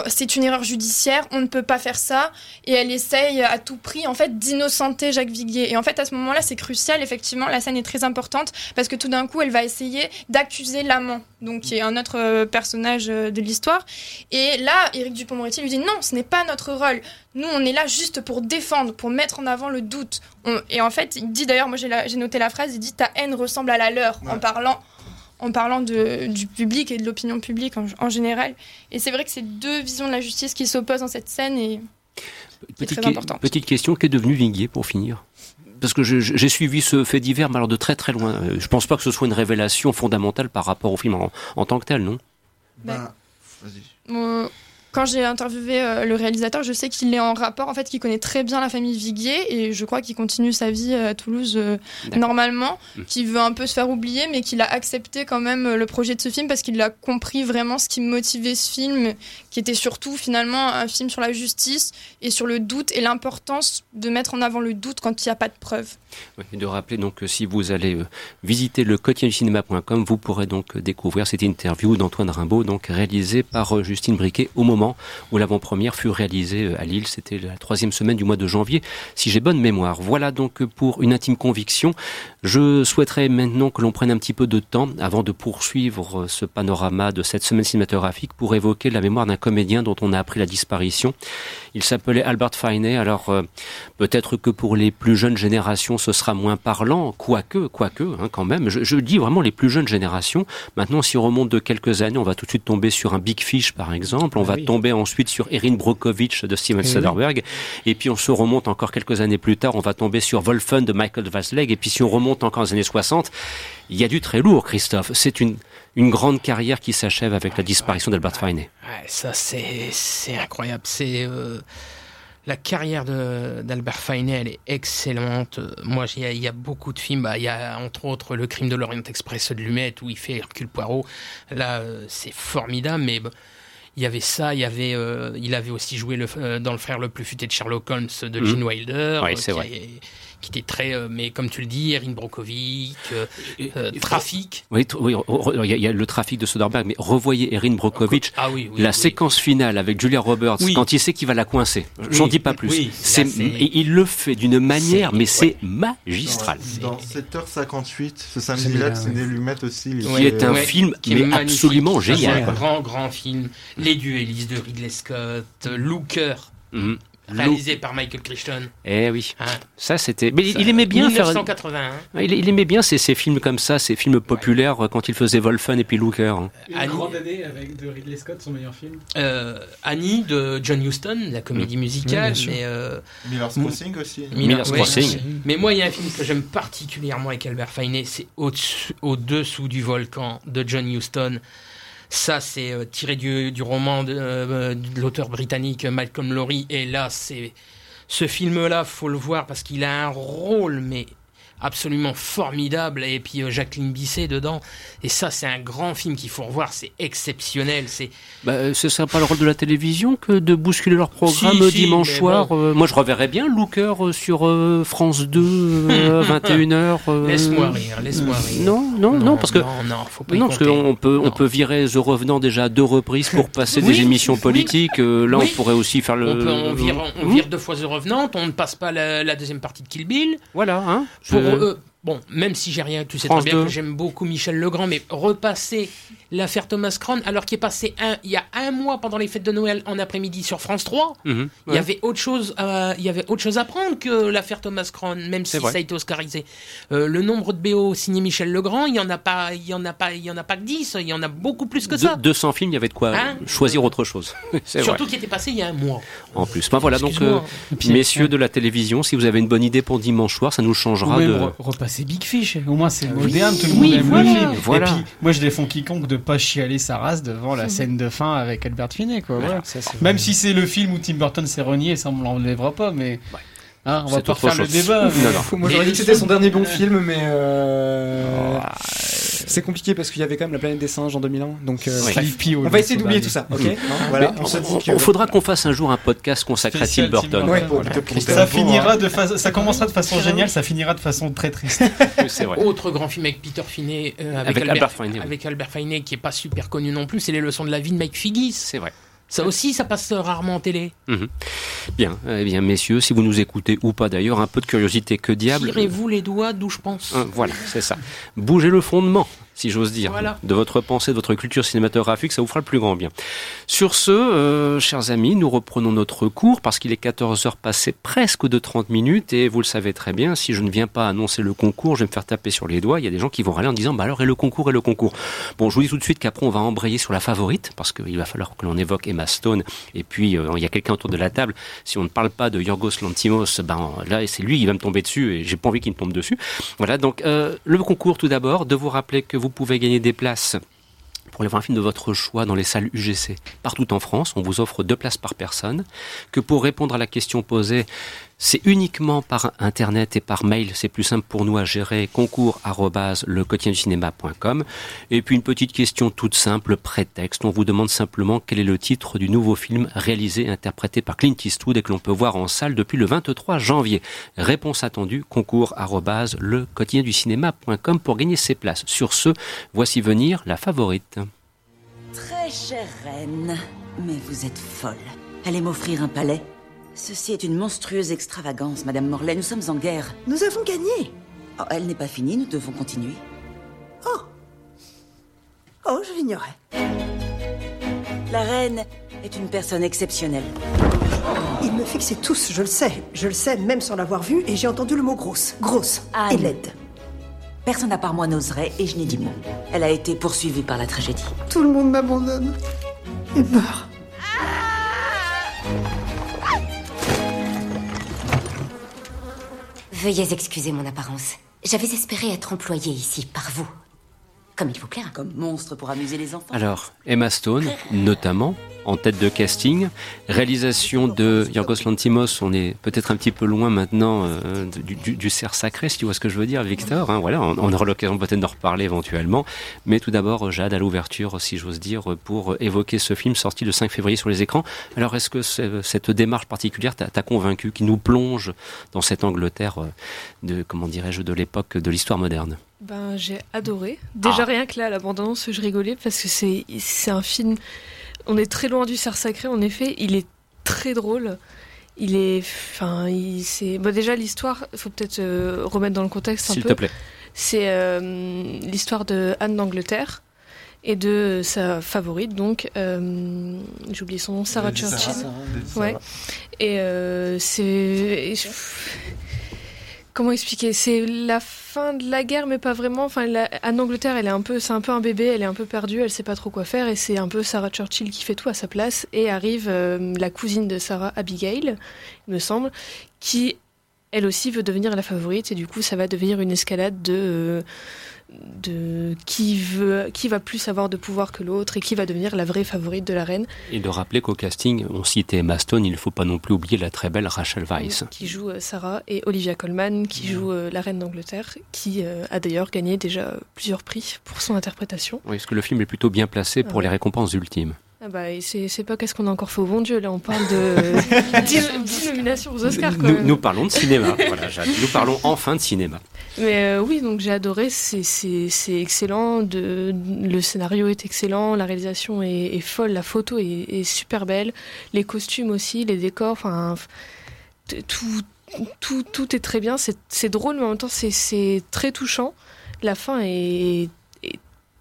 c'est une erreur judiciaire, on ne peut pas faire ça et elle essaye à tout prix en fait d'innocenter Jacques Viguier. Et en fait à ce moment-là c'est crucial effectivement la scène est très importante parce que tout d'un coup elle va essayer d'accuser l'amant donc qui est un autre euh, personnage euh, de l'histoire et là Éric Dupond-Moretti lui dit non ce n'est pas notre rôle. Nous on est là juste pour défendre, pour mettre en avant le doute. On- Et en fait il dit d'ailleurs moi j'ai noté la phrase il dit ta haine ressemble à la leur en parlant en parlant de, du public et de l'opinion publique en, en général. Et c'est vrai que c'est deux visions de la justice qui s'opposent dans cette scène et qui est Petite, très importante. petite question, qu'est devenu Viguier pour finir? Parce que j'ai suivi ce fait divers, mais alors de très très loin. Euh, Je pense pas que ce soit une révélation fondamentale par rapport au film en, en tant que tel, non? Ben, vas-y. Quand j'ai interviewé euh, le réalisateur, je sais qu'il est en rapport, en fait, qu'il connaît très bien la famille Viguier et je crois qu'il continue sa vie à Toulouse euh, normalement, Mm. qu'il veut un peu se faire oublier, mais qu'il a accepté quand même euh, le projet de ce film parce qu'il a compris vraiment ce qui motivait ce film, qui était surtout finalement un film sur la justice et sur le doute et l'importance de mettre en avant le doute quand il n'y a pas de preuves. Et de rappeler donc que si vous allez euh, visiter le quotidienducinema.com, vous pourrez donc découvrir cette interview d'Antoine Rimbaud, donc réalisée par euh, Justine Briquet au moment où l'avant-première fut réalisée euh, à Lille. C'était la troisième semaine du mois de janvier, si j'ai bonne mémoire. Voilà donc pour une intime conviction. Je souhaiterais maintenant que l'on prenne un petit peu de temps avant de poursuivre euh, ce panorama de cette semaine cinématographique pour évoquer la mémoire d'un comédien dont on a appris la disparition Il s'appelait Albert Finney. Alors euh, peut-être que pour les plus jeunes générations, ce sera moins parlant, quoique, quoique, hein, quand même. Je, je, dis vraiment les plus jeunes générations. Maintenant, si on remonte de quelques années, on va tout de suite tomber sur un Big Fish, par exemple. On Ah va oui. tomber ensuite sur Erin Brockovich de Steven Eh oui. Soderbergh. Et puis on se remonte encore quelques années plus tard, on va tomber sur Wolfen de Michael Vasleg. Et puis si on remonte encore aux années 60, il y a du très lourd, Christophe. C'est une, une grande carrière qui s'achève avec la disparition d'Albert Finney. Ouais, ça c'est incroyable. C'est euh, la carrière d'Albert Finney, elle est excellente. Moi, il y, a- il y a beaucoup de films. Bah, Il y a entre autres Le Crime de l'Orient Express de Lumet où il fait Hercule Poirot. Là, euh, c'est formidable, mais il y avait ça. Il y avait, euh, il avait aussi joué le, euh, dans Le Frère le plus futé de Sherlock Holmes de. Gene Wilder. Ouais, euh, c'est vrai. est- qui était très, euh, mais comme tu le dis, Erin Brockovich, euh, euh, Trafic. Oui, il y, a- il y a le trafic de Soderbergh, mais revoyez Erin Brockovich, Ah oui, oui, la oui. séquence finale avec Julia Roberts, Oui. quand il sait qu'il va la coincer. J'en Oui, dis pas plus. oui, c'est, là, c'est- et il le fait d'une manière, C'est- mais c'est ouais. magistral. Dans 7h58, ce samedi-là, c'est Lumet aussi. il Qui est un Ouais, film, qui est absolument génial. Un grand, grand film. Les duellistes de Ridley Scott, Looker, Mhm. Réalisé par Michael Crichton. Eh oui, Hein. ça c'était. Mais Ça, il aimait bien faire. 1981. Il, il aimait bien ces, ces films comme ça, ces films populaires euh, quand il faisait Wolfen et puis Looker. hein. Une Annie- grande année avec de Ridley Scott, son meilleur film. Euh, Annie de John Huston, la comédie musicale. bien sûr. mais, euh, Miller's Crossing aussi. Miller's ouais, Crossing. Mais moi, il y a un film que j'aime particulièrement avec Albert Finney, c'est Au-dessous du volcan de John Huston. Ça, c'est euh, tiré du, roman de, euh, de l'auteur britannique Malcolm Lowry. Et là, c'est ce film-là, faut le voir parce qu'il a un rôle, mais absolument formidable. Et puis euh, Jacqueline Bisset dedans. Et ça, c'est un grand film qu'il faut revoir. C'est exceptionnel. C'est Bah, euh, ce serait pas le rôle de la télévision que de bousculer leur programme Si, dimanche soir. bon. euh, moi, je reverrais bien Looker sur euh, France 2, euh, 21h. euh, laisse-moi rire, laisse-moi rire. Non, non, non, parce que non, non, faut pas non, parce qu'on peut, on Non. peut virer The Revenant déjà à deux reprises pour passer Oui, des émissions politiques. là, Oui. on pourrait aussi faire le. On, peut, on, vire, on Hmm, vire deux fois The Revenant, on ne passe pas la, la deuxième partie de Kill Bill. Voilà, hein. Pour, je- euh, bon, même si j'ai rien, tu sais France très bien 2. que j'aime beaucoup Michel Legrand, mais repasser l'affaire Thomas Crown, alors qu'il est passé un, il y a un mois pendant les fêtes de Noël en après-midi sur France 3, Mhm, il y avait autre chose, à- il y avait autre chose à prendre que l'affaire Thomas Crown, même si vrai. ça a été oscarisé. Euh, le nombre de BO signé Michel Legrand, il y en a pas, il y en a pas, il y en a pas que 10, il y en a beaucoup plus que Deux- ça. 200 films, il y avait de quoi Hein choisir autre chose. Surtout qui était passé il y a un mois. En plus. Ben voilà, donc, euh, messieurs euh, de la télévision, si vous avez une bonne idée pour dimanche soir, ça nous changera de. re- repasser Big Fish. Au moins, c'est oui, moderne, tout le oui, monde aime voilà. le film. Voilà. Et puis, moi, je défends quiconque de pas chialer sa race devant la scène de fin avec Albert Finney, quoi. voilà. Ça, c'est Même si c'est le film où Tim Burton s'est renié, ça on l'enlèvera pas, mais hein, on va C'est pas refaire le débat. Non, mais- non. Moi j'aurais dit que c'était son- son dernier bon film, mais euh, c'est compliqué parce qu'il y avait quand même la planète des singes en 2001. Donc euh, Oui. on va essayer d'oublier tout ça, ok. Non, Voilà, Mais on se dit on- que- on faudra qu'on fasse un jour un podcast consacré à Tim Burton. Ouais, Voilà. Ça finira de façon, ça commencera de façon géniale, ça finira de façon très triste. Vrai. Autre grand film avec Peter Finney, euh, avec, Avec Albert, Albert Finney, oui. avec Albert Finney, qui est pas super connu non plus, c'est les leçons de la vie de Mike Figgis. C'est vrai. Ça aussi, ça passe rarement en télé. Bien, eh bien, messieurs, si vous nous écoutez ou pas d'ailleurs, un peu de curiosité, que diable. Tirez-vous les doigts d'où je pense. Hein, voilà, c'est ça. Bougez le fondement, si j'ose dire, Voilà. de votre pensée, de votre culture cinématographique, ça vous fera le plus grand bien. Sur ce, euh, chers amis, nous reprenons notre cours parce qu'il est 14 heures passées presque de 30 minutes et vous le savez très bien, si je ne viens pas annoncer le concours, je vais me faire taper sur les doigts. Il y a des gens qui vont râler en disant, bah alors, et le concours, et le concours? Bon, je vous dis tout de suite qu'après, on va embrayer sur la favorite parce qu'il va falloir que l'on évoque Emma Stone et puis euh, il y a quelqu'un autour de la table. Si on ne parle pas de Yorgos Lantimos, ben là, c'est lui qui va me tomber dessus et j'ai pas envie qu'il me tombe dessus. Voilà, donc euh, le concours tout d'abord, de vous rappeler que vous pouvez gagner des places pour aller voir un film de votre choix dans les salles UGC partout en France. On vous offre deux places par personne. Que pour répondre à la question posée, c'est uniquement par internet et par mail. C'est plus simple pour nous à gérer. Concours cinéma.com. Et puis une petite question toute simple, prétexte. On vous demande simplement quel est le titre du nouveau film réalisé et interprété par Clint Eastwood et que l'on peut voir en salle depuis le 23 janvier. Réponse attendue, concours cinéma.com pour gagner ces places. Sur ce, voici venir la favorite. Très chère reine, mais vous êtes folle. Allez m'offrir un palais Ceci est une monstrueuse extravagance, Madame Morlaix. Nous sommes en guerre. Nous avons gagné. Oh, elle n'est pas finie, nous devons continuer. Oh, je l'ignorais. La reine est une personne exceptionnelle. Ils me fixaient tous, je le sais. Je le sais, même sans l'avoir vu, et j'ai entendu le mot grosse. Grosse. Anne. Et laide. Personne à part moi n'oserait, et je n'ai dit mot. Elle a été poursuivie par la tragédie. Tout le monde m'abandonne. Et meurt. Veuillez excuser mon apparence. J'avais espéré être employée ici par vous. Comme il vous plaira. Comme monstre pour amuser les enfants. Alors, Emma Stone, notamment, en tête de casting. Réalisation de Yorgos Lantimos, on est peut-être un petit peu loin maintenant euh, du, du, du, cerf sacré, si tu vois ce que je veux dire, Victor. Hein, voilà, on, on aura l'occasion peut-être d'en reparler éventuellement. Mais tout d'abord, Jade, à l'ouverture, si j'ose dire, pour évoquer ce film sorti le 5 février sur les écrans. Alors, est-ce que cette démarche particulière t'a convaincu, qui nous plonge dans cette Angleterre euh, de, comment dirais-je, de l'époque de l'histoire moderne? Ben, j'ai adoré. Déjà Ah. rien que là, l'abondance, je rigolais parce que c'est c'est un film. On est très loin du cerf sacré. En effet, il est très drôle. Il est, enfin, il c'est. Bon, déjà l'histoire, il faut peut-être euh, remettre dans le contexte un S'il peu. te plaît. C'est euh, l'histoire de Anne d'Angleterre et de sa favorite, donc euh, j'ai oublié son nom, Sarah. Churchill. Ouais. Et euh, c'est comment expliquer? C'est la fin de la guerre, mais pas vraiment. Enfin, Anne d'Angleterre, elle est un peu, c'est un peu un bébé, elle est un peu perdue, elle sait pas trop quoi faire, et c'est un peu Sarah Churchill qui fait tout à sa place. Et arrive euh, la cousine de Sarah, Abigail, il me semble, qui elle aussi veut devenir la favorite, et du coup, ça va devenir une escalade de euh, de qui veut, qui va plus avoir de pouvoir que l'autre, et qui va devenir la vraie favorite de la reine. Et de rappeler qu'au casting, on citait Emma Stone, il ne faut pas non plus oublier la très belle Rachel Weisz. qui joue euh, Sarah et Olivia Colman qui joue euh, la reine d'Angleterre qui euh, a d'ailleurs gagné déjà plusieurs prix pour son interprétation. Oui, parce que le film est plutôt bien placé pour Ah. les récompenses ultimes. Ah bah, et c'est c'est pas qu'est-ce qu'on a encore fait au bon Dieu là on parle de 10, 10 nominations aux Oscars quand Nous, même. nous parlons de cinéma, voilà, Jade. Nous parlons enfin de cinéma. Mais euh, oui, donc j'ai adoré, c'est- c'est c'est excellent, de, le scénario est excellent, la réalisation est, est folle, la photo est, est super belle, les costumes aussi, les décors, enfin tout, tout, tout est très bien, c'est c'est drôle mais en même temps c'est- c'est très touchant. La fin est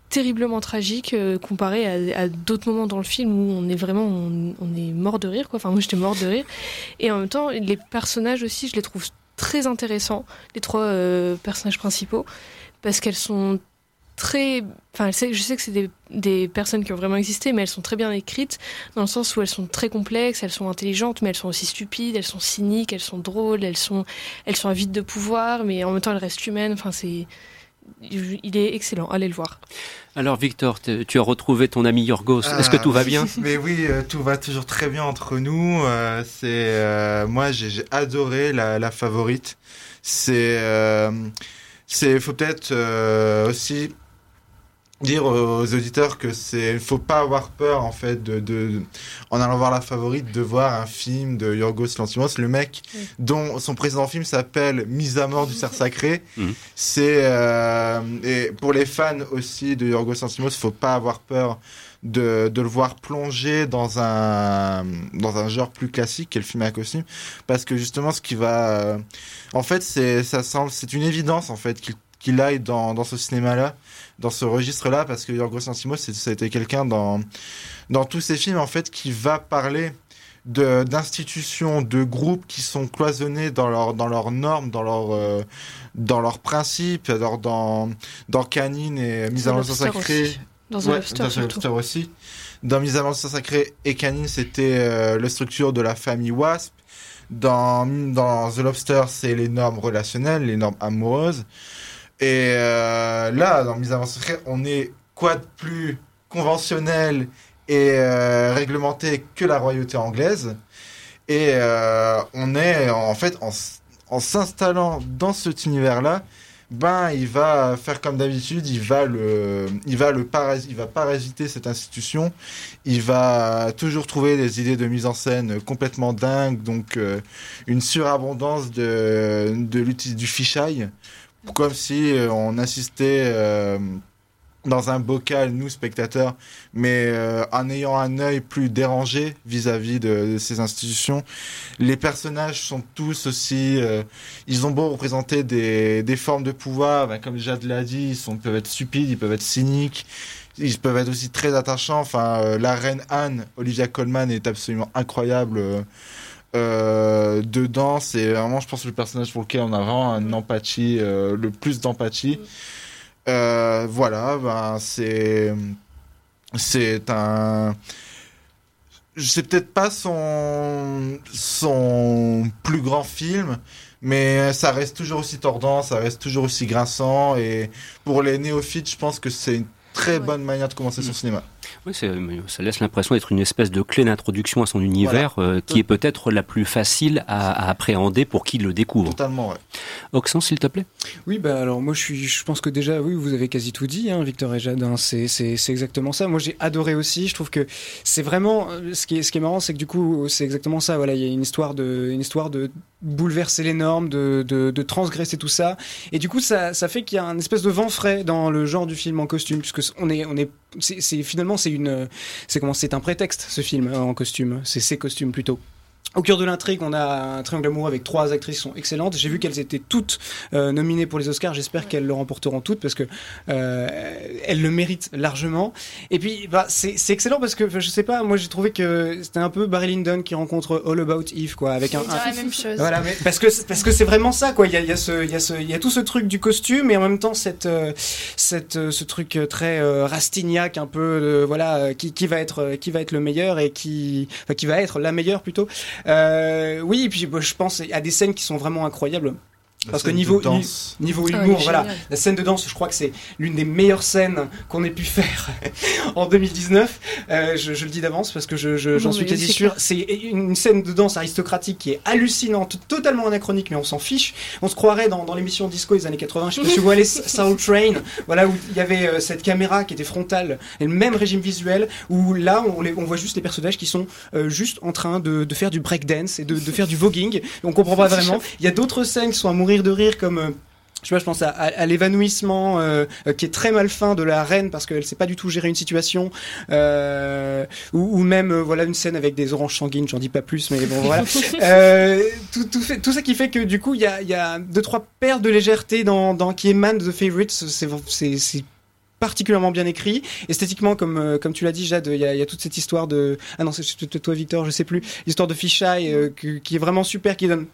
terriblement tragique euh, comparé à, d'autres moments dans le film où on est vraiment on, est mort de rire quoi. Enfin moi j'étais mort de rire et en même temps les personnages aussi je les trouve très intéressants les trois euh, personnages principaux parce qu'elles sont très enfin je sais, je sais que c'est des, des personnes qui ont vraiment existé mais elles sont très bien écrites dans le sens où elles sont très complexes elles sont intelligentes mais elles sont aussi stupides elles sont cyniques elles sont drôles elles sont elles sont avides de pouvoir mais en même temps elles restent humaines enfin c'est il est excellent allez le voir Alors Victor, tu as retrouvé ton ami Yorgos. Est-ce que Ah, tout va bien? Mais oui, euh, tout va toujours très bien entre nous. Euh, c'est euh, moi, j'ai j'ai adoré la, la favorite. C'est, euh, c'est, faut peut-être euh, aussi dire aux auditeurs que c'est, faut pas avoir peur en fait de, de, en allant voir la favorite, de voir un film de Yorgos Lanthimos, le mec dont son précédent film s'appelle Mise à mort du cerf sacré. C'est euh, et pour les fans aussi de Yorgos Lanthimos, faut pas avoir peur de, de le voir plonger dans un dans un genre plus classique qu'est le film à costume. Parce que justement ce qui va euh, en fait c'est ça semble c'est une évidence en fait qu'il qu'il aille dans, dans ce cinéma là dans ce registre là parce que Yorgos Lanthimos ça a été quelqu'un dans dans tous ses films en fait qui va parler d'institutions de groupes qui sont cloisonnés dans leur dans leurs normes dans leurs euh, dans leurs principes. Alors dans dans Canine et Mise à Dans mort du cerf Lobster sacré. aussi. Dans The Ouais, Lobster, dans aussi. Dans Mise à mort du cerf sacré et Canine c'était euh, la structure de la famille Wasp. Dans dans The Lobster c'est les normes relationnelles les normes amoureuses et euh, là dans Mise à mort sacré on est quoi de plus conventionnel et euh, réglementé que la royauté anglaise. Et euh, on est en fait en, s'installant dans cet univers-là, ben il va faire comme d'habitude, il va le, il va le paras- il va parasiter cette institution, il va toujours trouver des idées de mise en scène complètement dingues, donc euh, une surabondance de, de l'outil du fisheye, comme si euh, on assistait euh, dans un bocal, nous spectateurs, mais euh, en ayant un œil plus dérangé vis-à-vis de, ces institutions. Les personnages sont tous aussi, ils ont beau représenter des, des formes de pouvoir, ben, comme Jade l'a dit, ils, peuvent être stupides, ils peuvent être cyniques, ils peuvent être aussi très attachants. Enfin, la reine Anne, Olivia Colman, est absolument incroyable. Euh, dedans, c'est vraiment, je pense, le personnage pour lequel on a vraiment un empathie, euh, le plus d'empathie. Euh, voilà, ben, c'est, c'est un, c'est peut-être pas son, son plus grand film, mais ça reste toujours aussi tordant, ça reste toujours aussi grinçant, et pour les néophytes, je pense que c'est une très bonne manière de commencer son cinéma. Oui, c'est- ça laisse l'impression d'être une espèce de clé d'introduction à son univers euh, qui est peut-être la plus facile à, à appréhender pour qui le découvre. Totalement, ouais. Oxen, s'il te plaît Oui, bah alors moi je suis, je pense que déjà, oui, vous avez quasi tout dit, hein, Victor et Jade. hein, c'est, c'est, c'est exactement ça. Moi j'ai adoré aussi. Je trouve que c'est vraiment, euh, ce qui est, ce qui est marrant, c'est que du coup c'est exactement ça. Voilà, il y a une histoire de, une histoire de bouleverser les normes, de, de, transgresser tout ça. Et du coup ça, ça fait qu'il y a un espèce de vent frais dans le genre du film en costume, puisque on est, on est, c'est finalement c'est une, c'est comment, c'est un prétexte ce film euh, en costume. C'est ses costumes plutôt. Au cœur de l'intrigue, on a un triangle amoureux avec trois actrices qui sont excellentes. J'ai vu qu'elles étaient toutes euh, nominées pour les Oscars. J'espère qu'elles le remporteront toutes parce que euh, elles le méritent largement. Et puis, bah, c'est excellent parce que je sais pas, moi j'ai trouvé que c'était un peu Barry Lyndon qui rencontre All About Eve, quoi, avec un. Dirais la même chose. Voilà, mais parce que parce que c'est vraiment ça, quoi. Il y a, y a ce, il y a ce, il y a tout ce truc du costume et en même temps cette, euh, cette, euh, ce truc euh, très rastignac, un peu, voilà, qui, qui va être, qui va être le meilleur et qui, enfin, qui va être la meilleure plutôt. Euh, oui, et puis je pense à des scènes qui sont vraiment incroyables. Parce que niveau, danse. niveau Ah, humour, voilà, la scène de danse, je crois que c'est l'une des meilleures scènes qu'on ait pu faire en 2019. Euh, je, je le dis d'avance parce que je- je- j'en Non, suis quasi sûr. C'est une scène de danse aristocratique qui est hallucinante, totalement anachronique, mais on s'en fiche. On se croirait dans, dans l'émission disco des années 80. Je sais pas si vous voyez Soul Train, voilà où il y avait euh, cette caméra qui était frontale et le même régime visuel où là on, les- on voit juste les personnages qui sont euh, juste en train de, de faire du breakdance et de, de faire du voguing. On comprend pas vraiment. Il y a d'autres scènes qui sont à mourir de rire comme euh, je sais pas, je pense à, à- à l'évanouissement euh, qui est très malfin de la reine parce qu'elle sait pas du tout gérer une situation, euh, ou, ou même euh, voilà une scène avec des oranges sanguines, j'en dis pas plus, mais bon voilà. Tout, tout, fait, tout ça qui fait que du coup il y a, il y a deux trois paires de légèreté dans, dans qui émanent de The Favorites, c'est particulièrement bien écrit esthétiquement comme euh, comme tu l'as dit Jade il y a, il y a toute cette histoire de ah non c'est toi Victor je sais plus l'histoire de Fisheye euh, que- qui est vraiment super qui donne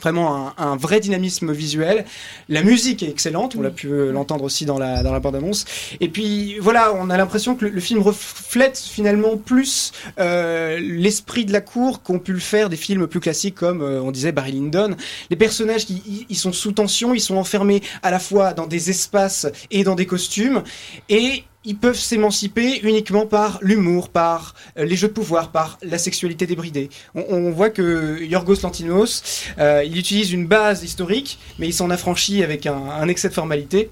vraiment un, un vrai dynamisme visuel. La musique est excellente, on l'a pu euh, l'entendre aussi dans la, dans la bande-annonce. Et puis voilà, on a l'impression que le, le film reflète finalement plus euh, l'esprit de la cour qu'ont pu le faire des films plus classiques comme euh, on disait Barry Lyndon. Les personnages, qui, ils- ils sont sous tension, ils sont enfermés à la fois dans des espaces et dans des costumes. Et ils peuvent s'émanciper uniquement par l'humour, par euh, les jeux de pouvoir, par la sexualité débridée. On, voit que Yorgos Lantimos, euh, il utilise une base historique, mais il s'en affranchit avec un, excès de formalité.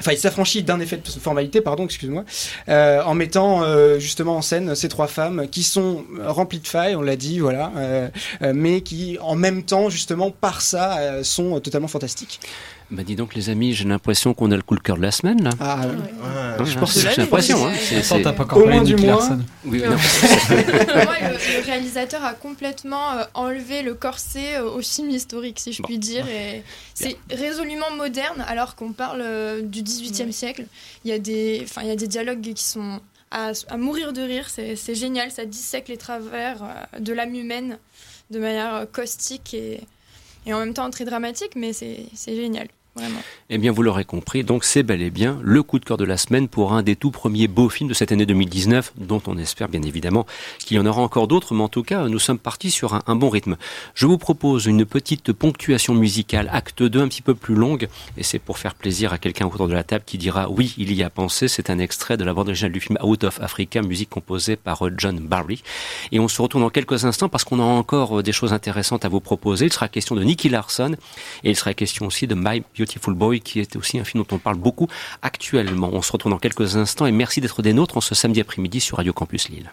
Enfin, il s'affranchit d'un effet de formalité, pardon, excuse-moi, euh, en mettant justement en scène ces trois femmes qui sont remplies de failles, on l'a dit, voilà, mais qui en même temps, justement, par ça, sont totalement fantastiques. Bah dis donc les amis, j'ai l'impression qu'on a le coup de cœur de la semaine là. Ah, Ouais, je pense j'ai que- l'impression. Hein. C'est- pas encore Au moins du. Larson. Oui, Ouais. non. Le, réalisateur a complètement euh, enlevé le corset euh, au film historique, si je puis dire. Et c'est résolument moderne, alors qu'on parle euh, du XVIIIe siècle. Il y, a des, enfin, il y a des dialogues qui sont à, à mourir de rire. C'est génial. Ça dissèque les travers de l'âme humaine de manière caustique et, et en même temps très dramatique, mais c'est génial. Eh bien, vous l'aurez compris, donc c'est bel et bien le coup de cœur de la semaine pour un des tout premiers beaux films de cette année 2019, dont on espère bien évidemment qu'il y en aura encore d'autres, mais en tout cas, nous sommes partis sur un, bon rythme. Je vous propose une petite ponctuation musicale, acte 2, un petit peu plus longue, et c'est pour faire plaisir à quelqu'un autour de la table qui dira oui, il y a pensé, c'est un extrait de la bande originale du film Out of Africa, musique composée par euh, John Barry. Et on se retrouve dans quelques instants parce qu'on a encore euh, des choses intéressantes à vous proposer. Il sera question de Nicky Larson et il sera question aussi de My Boy qui est aussi un film dont on parle beaucoup actuellement. On se retrouve dans quelques instants et merci d'être des nôtres en ce samedi après-midi sur Radio Campus Lille.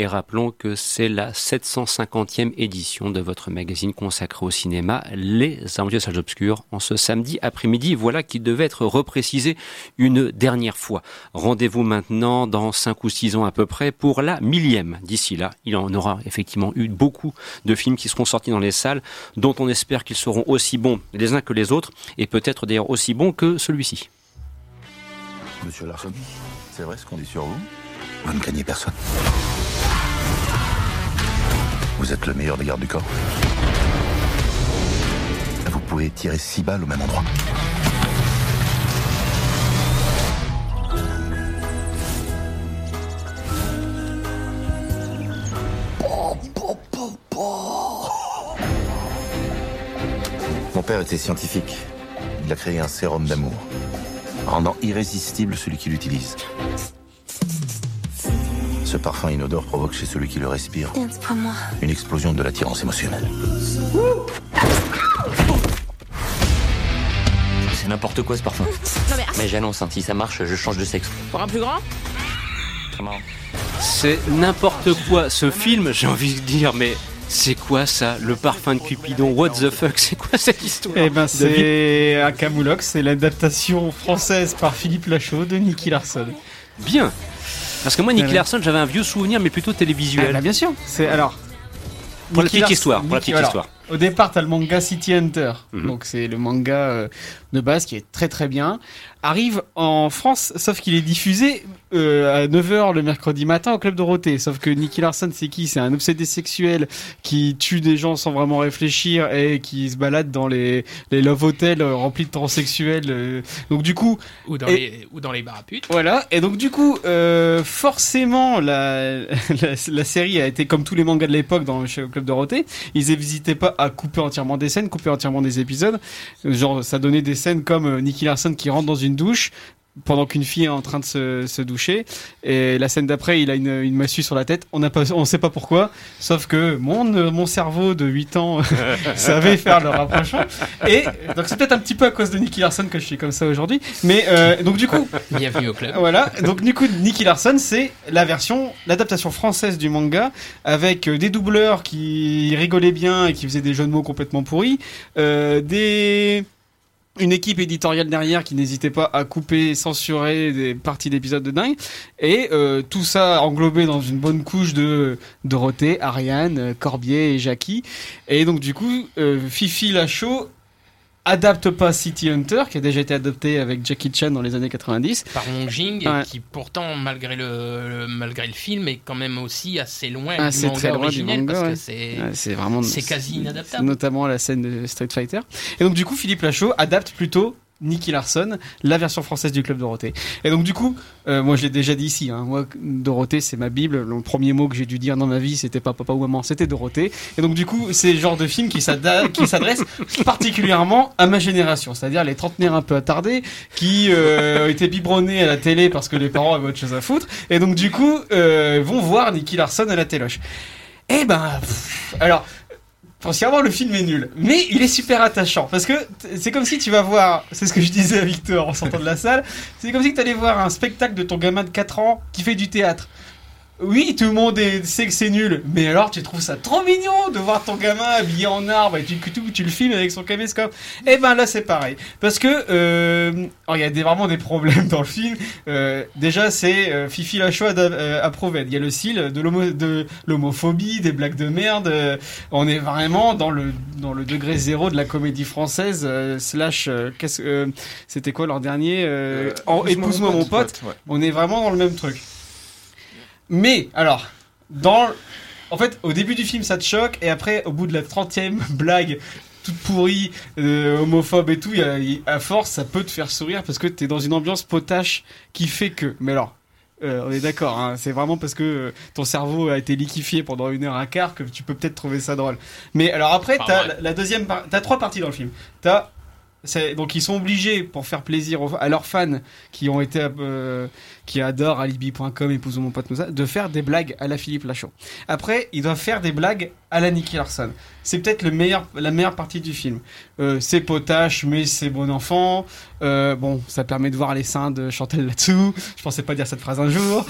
Et rappelons que c'est la 750e édition de votre magazine consacré au cinéma, Les Aventures Salles Obscures, en ce samedi après-midi. Voilà qui devait être reprécisé une dernière fois. Rendez-vous maintenant dans 5 ou 6 ans à peu près pour la millième. D'ici là, il en aura effectivement eu beaucoup de films qui seront sortis dans les salles, dont on espère qu'ils seront aussi bons les uns que les autres, et peut-être d'ailleurs aussi bons que celui-ci. Monsieur Larson, c'est vrai ce qu'on dit sur vous? Vous ne craignez personne. Vous êtes le meilleur des gardes du corps. Vous pouvez tirer six balles au même endroit. Mon père était scientifique. Il a créé un sérum d'amour, rendant irrésistible celui qui l'utilise. Ce parfum inodore provoque chez celui qui le respire une explosion de l'attirance émotionnelle. C'est n'importe quoi ce parfum. Non mais Mais j'annonce, hein, si ça marche, je change de sexe. pour un plus grand C'est n'importe quoi ce film, j'ai envie de dire, mais c'est quoi ça Le parfum de Cupidon? What the fuck? C'est quoi cette histoire? Eh ben, c'est un Camoulox, c'est l'adaptation française par Philippe Lachaud de Nicky Larson. Bien Parce que moi, Nicky Ouais. Larson, j'avais un vieux souvenir, mais plutôt télévisuel. Ah bah, bien sûr. C'est alors. Pour la petite histoire, pour la petite alors, histoire. Au départ, t'as le manga City Hunter. Mhm. Donc, c'est le manga euh, de base qui est très très bien. Arrive en France, sauf qu'il est diffusé euh, à 9h le mercredi matin au Club Dorothée. Sauf que Nicky Larson, c'est qui? C'est un obsédé sexuel qui tue des gens sans vraiment réfléchir et qui se balade dans les, les love hotels euh, remplis de transsexuels. euh. Donc, du coup. Ou dans, et- les, ou dans les bars à putes. voilà, et donc du coup, euh, forcément, la, la, la série a été comme tous les mangas de l'époque dans chez le Club Dorothée. Ils n'hésitaient pas à couper entièrement des scènes, couper entièrement des épisodes. Genre, ça donnait des scènes comme euh, Nicky Larson qui rentre dans une douche pendant qu'une fille est en train de se, se doucher. Et la scène d'après il a une, une massue sur la tête. On n'a pas on sait pas pourquoi sauf que mon mon cerveau de 8 ans savait faire le rapprochement. Et donc c'est peut-être un petit peu à cause de Nicky Larson que je suis comme ça aujourd'hui. Mais euh, donc du coup Bienvenue au club. voilà, donc du coup, Nicky Larson, c'est la version, l'adaptation française du manga, avec euh, des doubleurs qui rigolaient bien et qui faisaient des jeux de mots complètement pourris, euh, des une équipe éditoriale derrière qui n'hésitait pas à couper, censurer des parties d'épisodes de dingue, et euh, tout ça englobé dans une bonne couche de Dorothée, Ariane, euh, Corbier et Jackie. Et donc du coup, euh, Fifi Lachaud adapte pas City Hunter, qui a déjà été adopté avec Jackie Chan dans les années 90. Par Wong Jing, Ouais. et qui pourtant, malgré le, le- malgré le film, est quand même aussi assez loin Ah, du c'est manga très loin du originel, manga, parce ouais. que c'est Ouais, vraiment c'est quasi inadaptable. Notamment la scène de Street Fighter. Et donc du coup, Philippe Lachaud adapte plutôt Nicky Larson, la version française du Club Dorothée. Et donc du coup, euh, moi je l'ai déjà dit ici, hein, moi Dorothée c'est ma bible. Le premier mot que j'ai dû dire dans ma vie, c'était pas papa ou maman, c'était Dorothée. Et donc du coup, c'est le genre de film qui s'adresse particulièrement à ma génération, c'est-à-dire les trentenaires un peu attardés qui euh, ont été biberonnés à la télé parce que les parents avaient autre chose à foutre. Et donc du coup, euh, vont voir Nicky Larson à la téloche. Eh ben, alors, foncièrement, le film est nul. Mais il est super attachant. Parce que c'est comme si tu vas voir, c'est ce que je disais à Victor en sortant de la salle, c'est comme si tu allais voir un spectacle de ton gamin de 4 ans qui fait du théâtre. Oui, tout le monde est- sait que c'est nul, mais alors tu trouves ça trop mignon de voir ton gamin habillé en arbre et tu, tu, tu le filmes avec son caméscope. Et ben là c'est pareil, parce que euh, alors, il y a des, vraiment des problèmes dans le film. Euh, déjà c'est euh, Fifi Lachaud à, euh, à Proved. Il y a le style de l'homo- de l'homophobie, des blagues de merde. euh, on est vraiment dans le dans le degré zéro de la comédie française euh, slash euh, qu'est-ce euh, c'était quoi leur dernier euh, épouse-moi mon pote. ouais. On est vraiment dans le même truc. Mais, alors, dans. En fait, au début du film, ça te choque, et après, au bout de la 30ème blague, toute pourrie, euh, homophobe et tout, y a- à force, ça peut te faire sourire parce que t'es dans une ambiance potache qui fait que. Mais alors. euh, on est d'accord, hein, c'est vraiment parce que euh, ton cerveau a été liquéfié pendant une heure un quart que tu peux peut-être trouver ça drôle. Mais alors après, t'as la- la deuxième, par- t'as trois parties dans le film. T'as donc ils sont obligés pour faire plaisir à leurs fans qui ont été euh, qui adorent alibi.com épousons mon pote Moussa de faire des blagues à la Philippe Lachaud. Après, ils doivent faire des blagues à la Nicky Larson. C'est peut-être le meilleur la meilleure partie du film. Euh, c'est potache mais c'est bon enfant. Euh, bon, ça permet de voir les seins de Chantal là-dessous. Je pensais pas dire cette phrase un jour.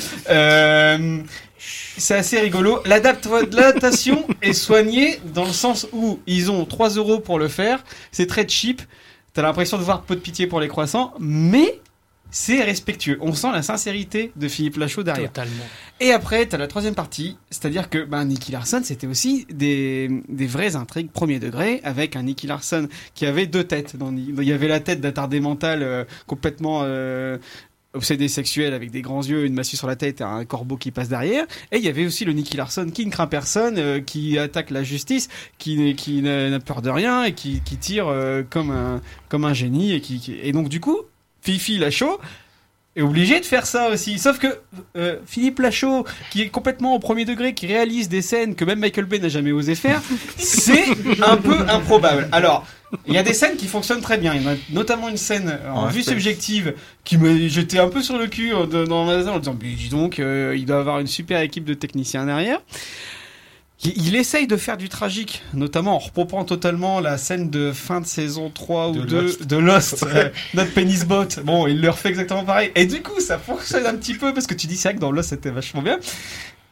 C'est assez rigolo. L'adapt- L'adaptation est soignée dans le sens où ils ont 3 euros pour le faire. C'est très cheap. T'as l'impression de voir peu de pitié pour les croissants, mais c'est respectueux. On sent la sincérité de Philippe Lachaud derrière. Totalement. Et après, t'as la troisième partie, c'est-à-dire que ben, Nicky Larson, c'était aussi des, des vraies intrigues premier degré, avec un Nicky Larson qui avait deux têtes. Dans- Il y avait la tête d'attardé mental euh, complètement euh, obsédé sexuel avec des grands yeux, une massue sur la tête et un corbeau qui passe derrière. Et il y avait aussi le Nicky Larson qui ne craint personne, euh, qui attaque la justice, qui, qui n'a peur de rien et qui, qui tire euh, comme, un, comme un génie. Et, qui- et donc du coup, Fifi Lachaud est obligé de faire ça aussi. Sauf que euh, Philippe Lachaud, qui est complètement au premier degré, qui réalise des scènes que même Michael Bay n'a jamais osé faire, c'est un peu improbable. Alors, il y a des scènes qui fonctionnent très bien. Il y en a notamment une scène en vue subjective qui me jetait un peu sur le cul euh, de- dans le magasin en disant, mais dis donc, euh, il doit avoir une super équipe de techniciens derrière. Il, il essaye de faire du tragique, notamment en repompant totalement la scène de fin de saison 3 ou De 2 Lost. de Lost, euh, notre penis bot. Bon, il le refait exactement pareil. Et du coup, ça fonctionne un petit peu parce que tu dis c'est vrai que dans Lost c'était vachement bien.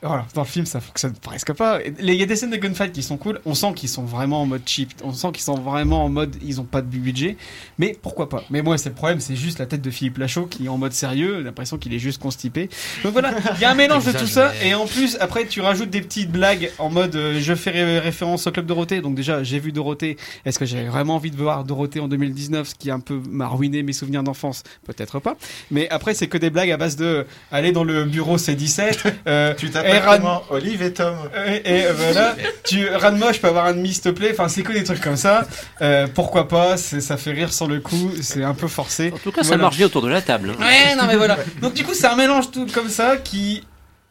Voilà, dans le film ça fonctionne presque pas. Il y a des scènes de gunfight qui sont cool. On sent qu'ils sont vraiment en mode cheap. On sent qu'ils sont vraiment en mode ils ont pas de budget. Mais pourquoi pas? Mais moi c'est le problème, c'est juste la tête de Philippe Lachaud qui est en mode sérieux. L'impression qu'il est juste constipé. Donc voilà, il y a un mélange de tout ça. Et en plus après tu rajoutes des petites blagues en mode euh, je fais ré- référence au club Dorothée. Donc déjà j'ai vu Dorothée. Est-ce que j'avais vraiment envie de voir Dorothée en 2019, ce qui un peu m'a ruiné mes souvenirs d'enfance? Peut-être pas. Mais après c'est que des blagues à base de aller dans le bureau C17. Euh, Tu et t'appelles Ran- Olive et Tom. et, et, euh, voilà, tu Ranma, je peux avoir un demi, s'il te plaît. Enfin, c'est que des trucs comme ça. Euh, pourquoi pas? Ça fait rire sur le coup. C'est un peu forcé. En tout cas, ça marche bien autour de la table. hein. Ouais, non mais voilà. Donc du coup, c'est un mélange tout comme ça qui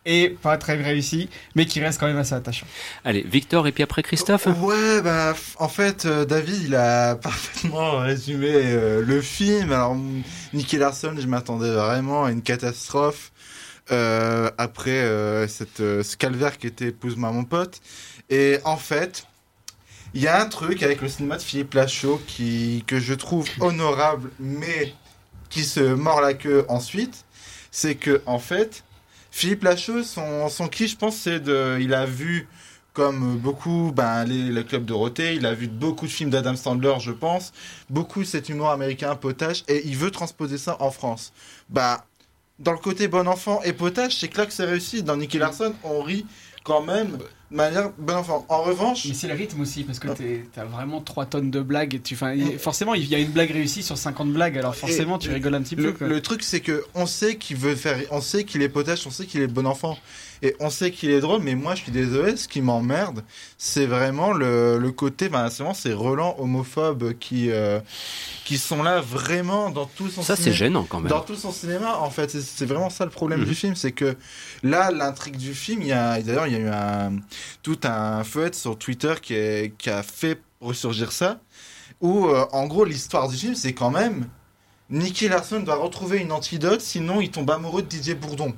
est pas très réussi, mais qui reste quand même assez attachant. Allez, Victor et puis après Christophe. Ouais, bah, en fait, euh, David, il a parfaitement résumé euh, le film. Alors, Nicky Larson, je m'attendais vraiment à une catastrophe euh, après euh, cette, euh, ce calvaire qui était Épouse-moi mon pote. Et en fait, il y a un truc avec le cinéma de Philippe Lachaud qui, que je trouve honorable, mais qui se mord la queue ensuite. C'est que, en fait, Philippe Lachaud, son, son qui, je pense, c'est de. Il a vu, comme beaucoup, ben, les, le Club Dorothée, il a vu beaucoup de films d'Adam Sandler, je pense, beaucoup cet humour américain potage, et il veut transposer ça en France. Bah, dans le côté bon enfant et potage, c'est que là que c'est réussi. Dans Nicky Larson, on rit quand même de manière bon enfant. En revanche. Mais c'est le rythme aussi, parce que t'es- t'as vraiment 3 tonnes de blagues. Et tu, enfin, il- forcément, il y a une blague réussie sur 50 blagues, alors forcément, Et tu le- rigoles un petit le, peu. quoi. Le truc, c'est que on sait qu'il veut faire, on sait qu'il est potache, on sait qu'il est bon enfant, et on sait qu'il est drôle. Mais moi, je suis désolé, ce qui m'emmerde, c'est vraiment le, le côté, ben, c'est vraiment ces relents homophobes qui, euh, qui sont là vraiment dans tout son. Ça, c'est gênant, quand même. Dans tout son cinéma, en fait, C'est- vraiment ça le problème Mhm. du film, c'est que là, l'intrigue du film, il y a, d'ailleurs, il y a eu un, tout un feuillet sur Twitter qui, est- qui a fait ressurgir ça, où, euh, en gros, l'histoire du film, c'est quand même Nicky Larson doit retrouver une antidote, sinon il tombe amoureux de Didier Bourdon.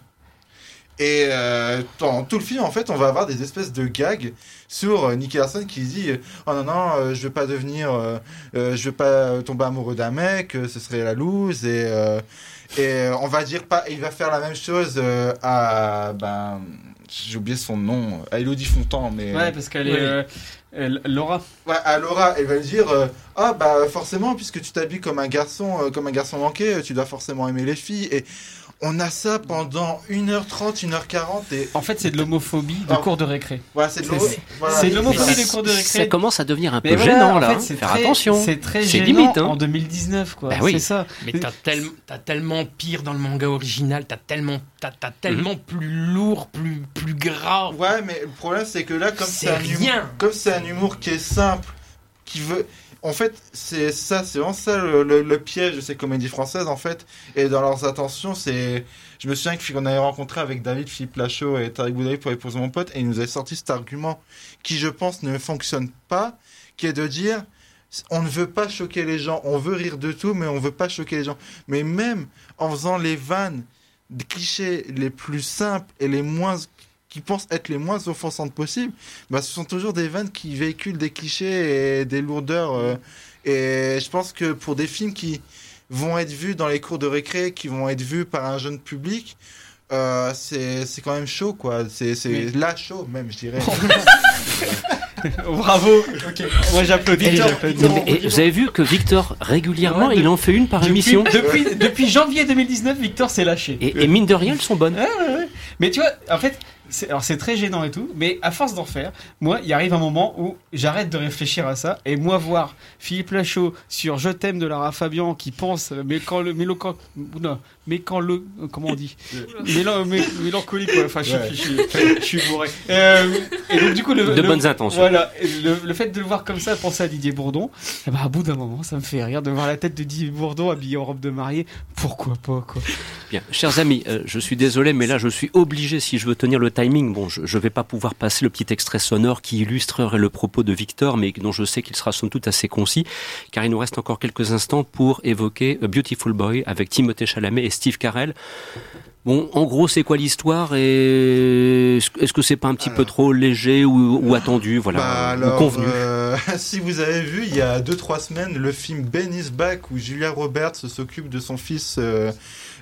Et euh, dans tout le film, en fait, on va avoir des espèces de gags sur euh, Nicky Larson qui dit Oh non, non, euh, je veux pas devenir. euh, euh, je veux pas tomber amoureux d'un mec, euh, ce serait la loose. Et, euh, et euh, on va dire pas. Il va faire la même chose euh, à. Ben, J'ai oublié son nom, à Elodie Fontan. Mais, Ouais, parce qu'elle est. Euh, Laura. Ouais, à Laura, elle va lui dire euh, ah bah forcément puisque tu t'habilles comme un garçon euh, comme un garçon manqué, tu dois forcément aimer les filles et on a ça pendant 1h30, 1h40 et En fait, c'est de l'homophobie de Ah. cour de récré. Voilà, c'est de l'homo- voilà. de l'homophobie Ça- de cour de récré. ça commence à devenir un Mais peu voilà, gênant, en là, fait, hein. Faire très- attention. C'est très C'est gênant limite, hein. en 2019, quoi. Bah oui. C'est ça. Mais t'as tellement, pire dans le manga original, t'as tellement, t'as, t'as tellement plus lourd, plus, plus gras. Ouais, mais le problème c'est que là comme C'est un humour, rien. comme c'est un humour qui est simple, qui veut en fait, c'est ça, c'est vraiment ça le, piège de ces comédies françaises en fait. Et dans leurs attentions, c'est, je me souviens qu'on avait rencontré avec David, Philippe Lachaud et Tariq Boudaï pour épouser mon pote, et il nous avait sorti cet argument qui, je pense, ne fonctionne pas, qui est de dire, On ne veut pas choquer les gens. On veut rire de tout, mais on veut pas choquer les gens. Mais même en faisant les vannes, des clichés les plus simples et les moins qui pensent être les moins offensantes possibles, bah, ce sont toujours des vannes qui véhiculent des clichés et des lourdeurs. euh, et je pense que pour des films qui vont être vus dans les cours de récré, qui vont être vus par un jeune public, euh, c'est c'est quand même chaud, quoi. C'est c'est la show, même, je dirais. Bravo. Ok. Moi j'applaudis. Vous avez vu que Victor, régulièrement, Ouais, il en fait une par depuis, émission Depuis, depuis janvier 2019, Victor s'est lâché. et, et mine de rien, elles sont bonnes. Ouais, ouais, ouais. Mais tu vois, en fait, alors c'est très gênant et tout, mais à force d'en faire, moi, il arrive un moment où j'arrête de réfléchir à ça, et moi voir Philippe Lachaud sur Je t'aime de Lara Fabian qui pense, mais quand le, mélo- oula, mais quand le, comment on dit, Mélan- mé- mélancolique, ouais, enfin, je, suis- Ouais. je, suis- je suis bourré. Euh, et donc du coup, le, De le- bonnes intentions. Voilà, le fait de le voir comme ça, penser à Didier Bourdon, eh ben, à bout d'un moment, ça me fait rire de voir la tête de Didier Bourdon habillé en robe de mariée. Pourquoi pas, quoi. Bien, chers amis, euh, je suis désolé, mais là, je suis obligé, si je veux tenir le timing, bon, je ne vais pas pouvoir passer le petit extrait sonore qui illustrerait le propos de Victor, mais dont je sais qu'il sera somme toute assez concis, car il nous reste encore quelques instants pour évoquer A Beautiful Boy avec Timothée Chalamet et Steve Carell. Bon, en gros, c'est quoi l'histoire et est-ce que c'est pas un petit peu trop léger ou, ou attendu, voilà, Bah ou convenu. euh, si vous avez vu, il y a 2-3 semaines, le film Ben is Back où Julia Roberts s'occupe de son fils euh,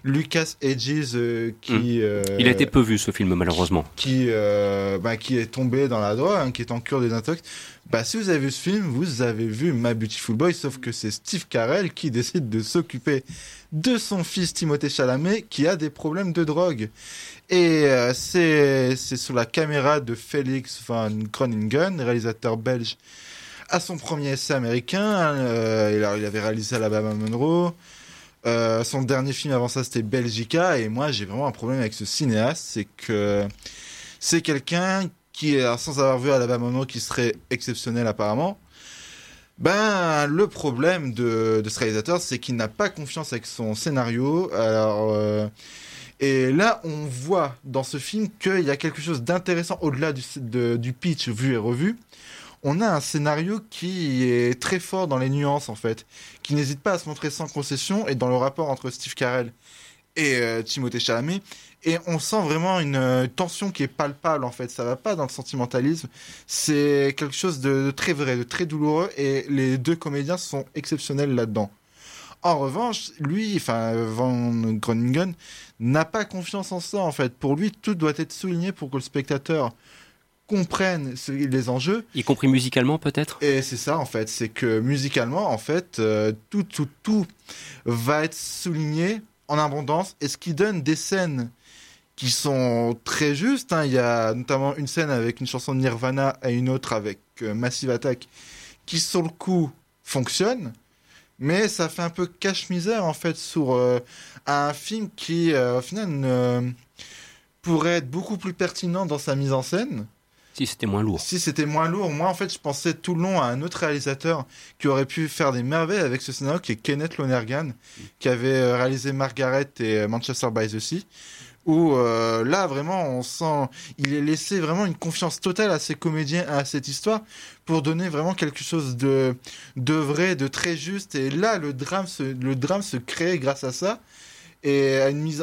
Lucas Hedges euh, qui... euh, Hmm. Il a été peu vu ce film, malheureusement. qui, euh, bah, qui est tombé dans la drogue, hein, qui est en cure des intox. Bah, si vous avez vu ce film, vous avez vu My Beautiful Boy, sauf que c'est Steve Carell qui décide de s'occuper de son fils Timothée Chalamet qui a des problèmes de drogue. Et euh, c'est sous la caméra de Félix van Groningen, réalisateur belge, à son premier essai américain. Euh, il, a- il avait réalisé Alabama Monroe. Euh, son dernier film avant ça, c'était Belgica. Et moi, j'ai vraiment un problème avec ce cinéaste, c'est que c'est quelqu'un qui, sans avoir vu Alabama Monroe, qui serait exceptionnel apparemment. Ben, le problème de, ce réalisateur, c'est qu'il n'a pas confiance avec son scénario. Alors, euh, et là, on voit dans ce film qu'il y a quelque chose d'intéressant au-delà du, du pitch vu et revu. On a un scénario qui est très fort dans les nuances, en fait, qui n'hésite pas à se montrer sans concession, et dans le rapport entre Steve Carell et euh, Timothée Chalamet. Et on sent vraiment une euh, tension qui est palpable, en fait. Ça va pas dans le sentimentalisme. C'est quelque chose de, de très vrai, de très douloureux, et les deux comédiens sont exceptionnels là-dedans. En revanche, lui, enfin, Van Groningen, n'a pas confiance en ça, en fait. Pour lui, tout doit être souligné pour que le spectateur comprenne ce- les enjeux. Y compris musicalement, peut-être? Et c'est ça, en fait. C'est que musicalement, en fait, euh, tout, tout, tout va être souligné en abondance. Et ce qui donne des scènes qui sont très justes. hein. Il y a notamment une scène avec une chanson de Nirvana et une autre avec euh, Massive Attack qui, sur le coup, fonctionnent. Mais ça fait un peu cache-misère, en fait, sur euh, un film qui, au final, pourrait être beaucoup plus pertinent dans sa mise en scène. Si c'était moins lourd. Si c'était moins lourd, moi en fait je pensais tout le long à un autre réalisateur qui aurait pu faire des merveilles avec ce scénario qui est Kenneth Lonergan, qui avait euh, réalisé Margaret et euh, Manchester by the Sea, où euh, là vraiment on sent, il est laissé vraiment une confiance totale à ses comédiens, à cette histoire, pour donner vraiment quelque chose de, de vrai, de très juste, et là le drame se, le drame se crée grâce à ça, et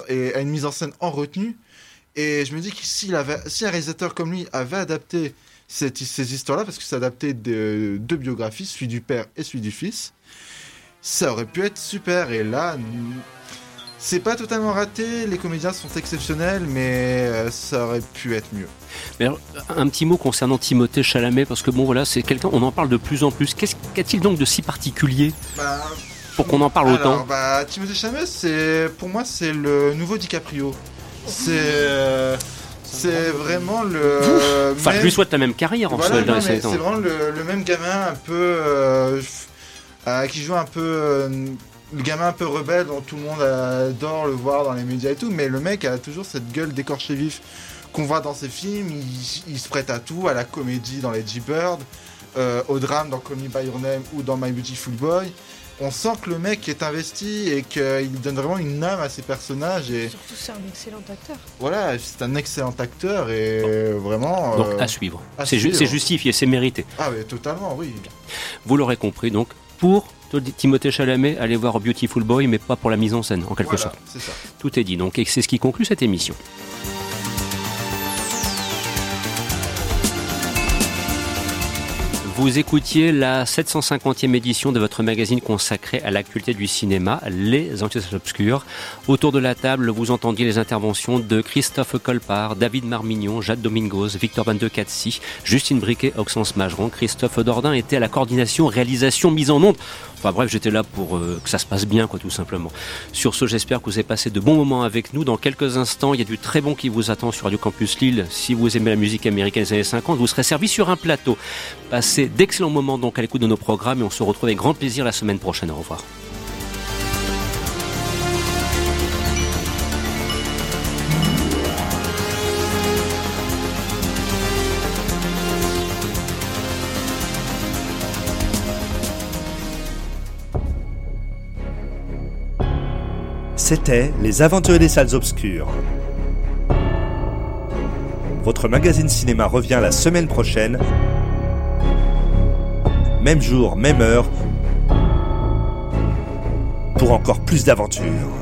et à une mise en scène en retenue. Et je me dis que s'il avait, si un réalisateur comme lui avait adapté cette- ces histoires-là, parce que c'est adapté de deux biographies, celui du père et celui du fils, ça aurait pu être super. Et là, c'est pas totalement raté, les comédiens sont exceptionnels, mais euh, ça aurait pu être mieux. Mais alors, un petit mot concernant Timothée Chalamet, parce que bon voilà, c'est quelqu'un, on en parle de plus en plus. Qu'est-ce qu'a-t-il donc de si particulier Bah, pour qu'on en parle Alors, autant? bah, Timothée Chalamet, c'est pour moi c'est le nouveau DiCaprio. C'est euh, c'est vraiment le. Enfin, je même- lui souhaite la même carrière en Voilà, c'est vraiment le, le même gamin un peu euh, euh, qui joue un peu euh, le gamin un peu rebelle dont tout le monde adore le voir dans les médias et tout, mais le mec a toujours cette gueule d'écorché vif qu'on voit dans ses films. Il, il se prête à tout, à la comédie dans les G-Bird, au drame dans Call Me By Your Name ou dans My Beautiful Boy. On sent que le mec est investi et qu'il donne vraiment une âme à ses personnages. Et Surtout, c'est un excellent acteur. voilà, c'est un excellent acteur et vraiment. Donc euh, à suivre. à C'est ju- suivre. c'est justifié, c'est mérité. Ah, mais totalement, oui. Vous l'aurez compris, donc pour Timothée Chalamet, allez voir Beautiful Boy, mais pas pour la mise en scène, en quelque Voilà, sorte. c'est ça. Tout est dit, donc, et c'est ce qui conclut cette émission. Vous écoutiez la 750e édition de votre magazine consacré à l'actualité du cinéma, Les Entités Obscures. Autour de la table, vous entendiez les interventions de Christophe Colpart, David Marmignon, Jade Domingos, Victor Van de Catsi, Justine Briquet, Oxens Mageron, Christophe Dordain était à la coordination, réalisation, mise en onde. Enfin bref, j'étais là pour euh, que ça se passe bien, quoi, tout simplement. Sur ce, j'espère que vous avez passé de bons moments avec nous. Dans quelques instants, il y a du très bon qui vous attend sur Radio Campus Lille. Si vous aimez la musique américaine des années 50, vous serez servi sur un plateau. Passez d'excellents moments donc à l'écoute de nos programmes et on se retrouve avec grand plaisir la semaine prochaine. Au revoir. C'était Les Aventuriers des Salles Obscures. Votre magazine cinéma revient la semaine prochaine. Même jour, même heure. Pour encore plus d'aventures.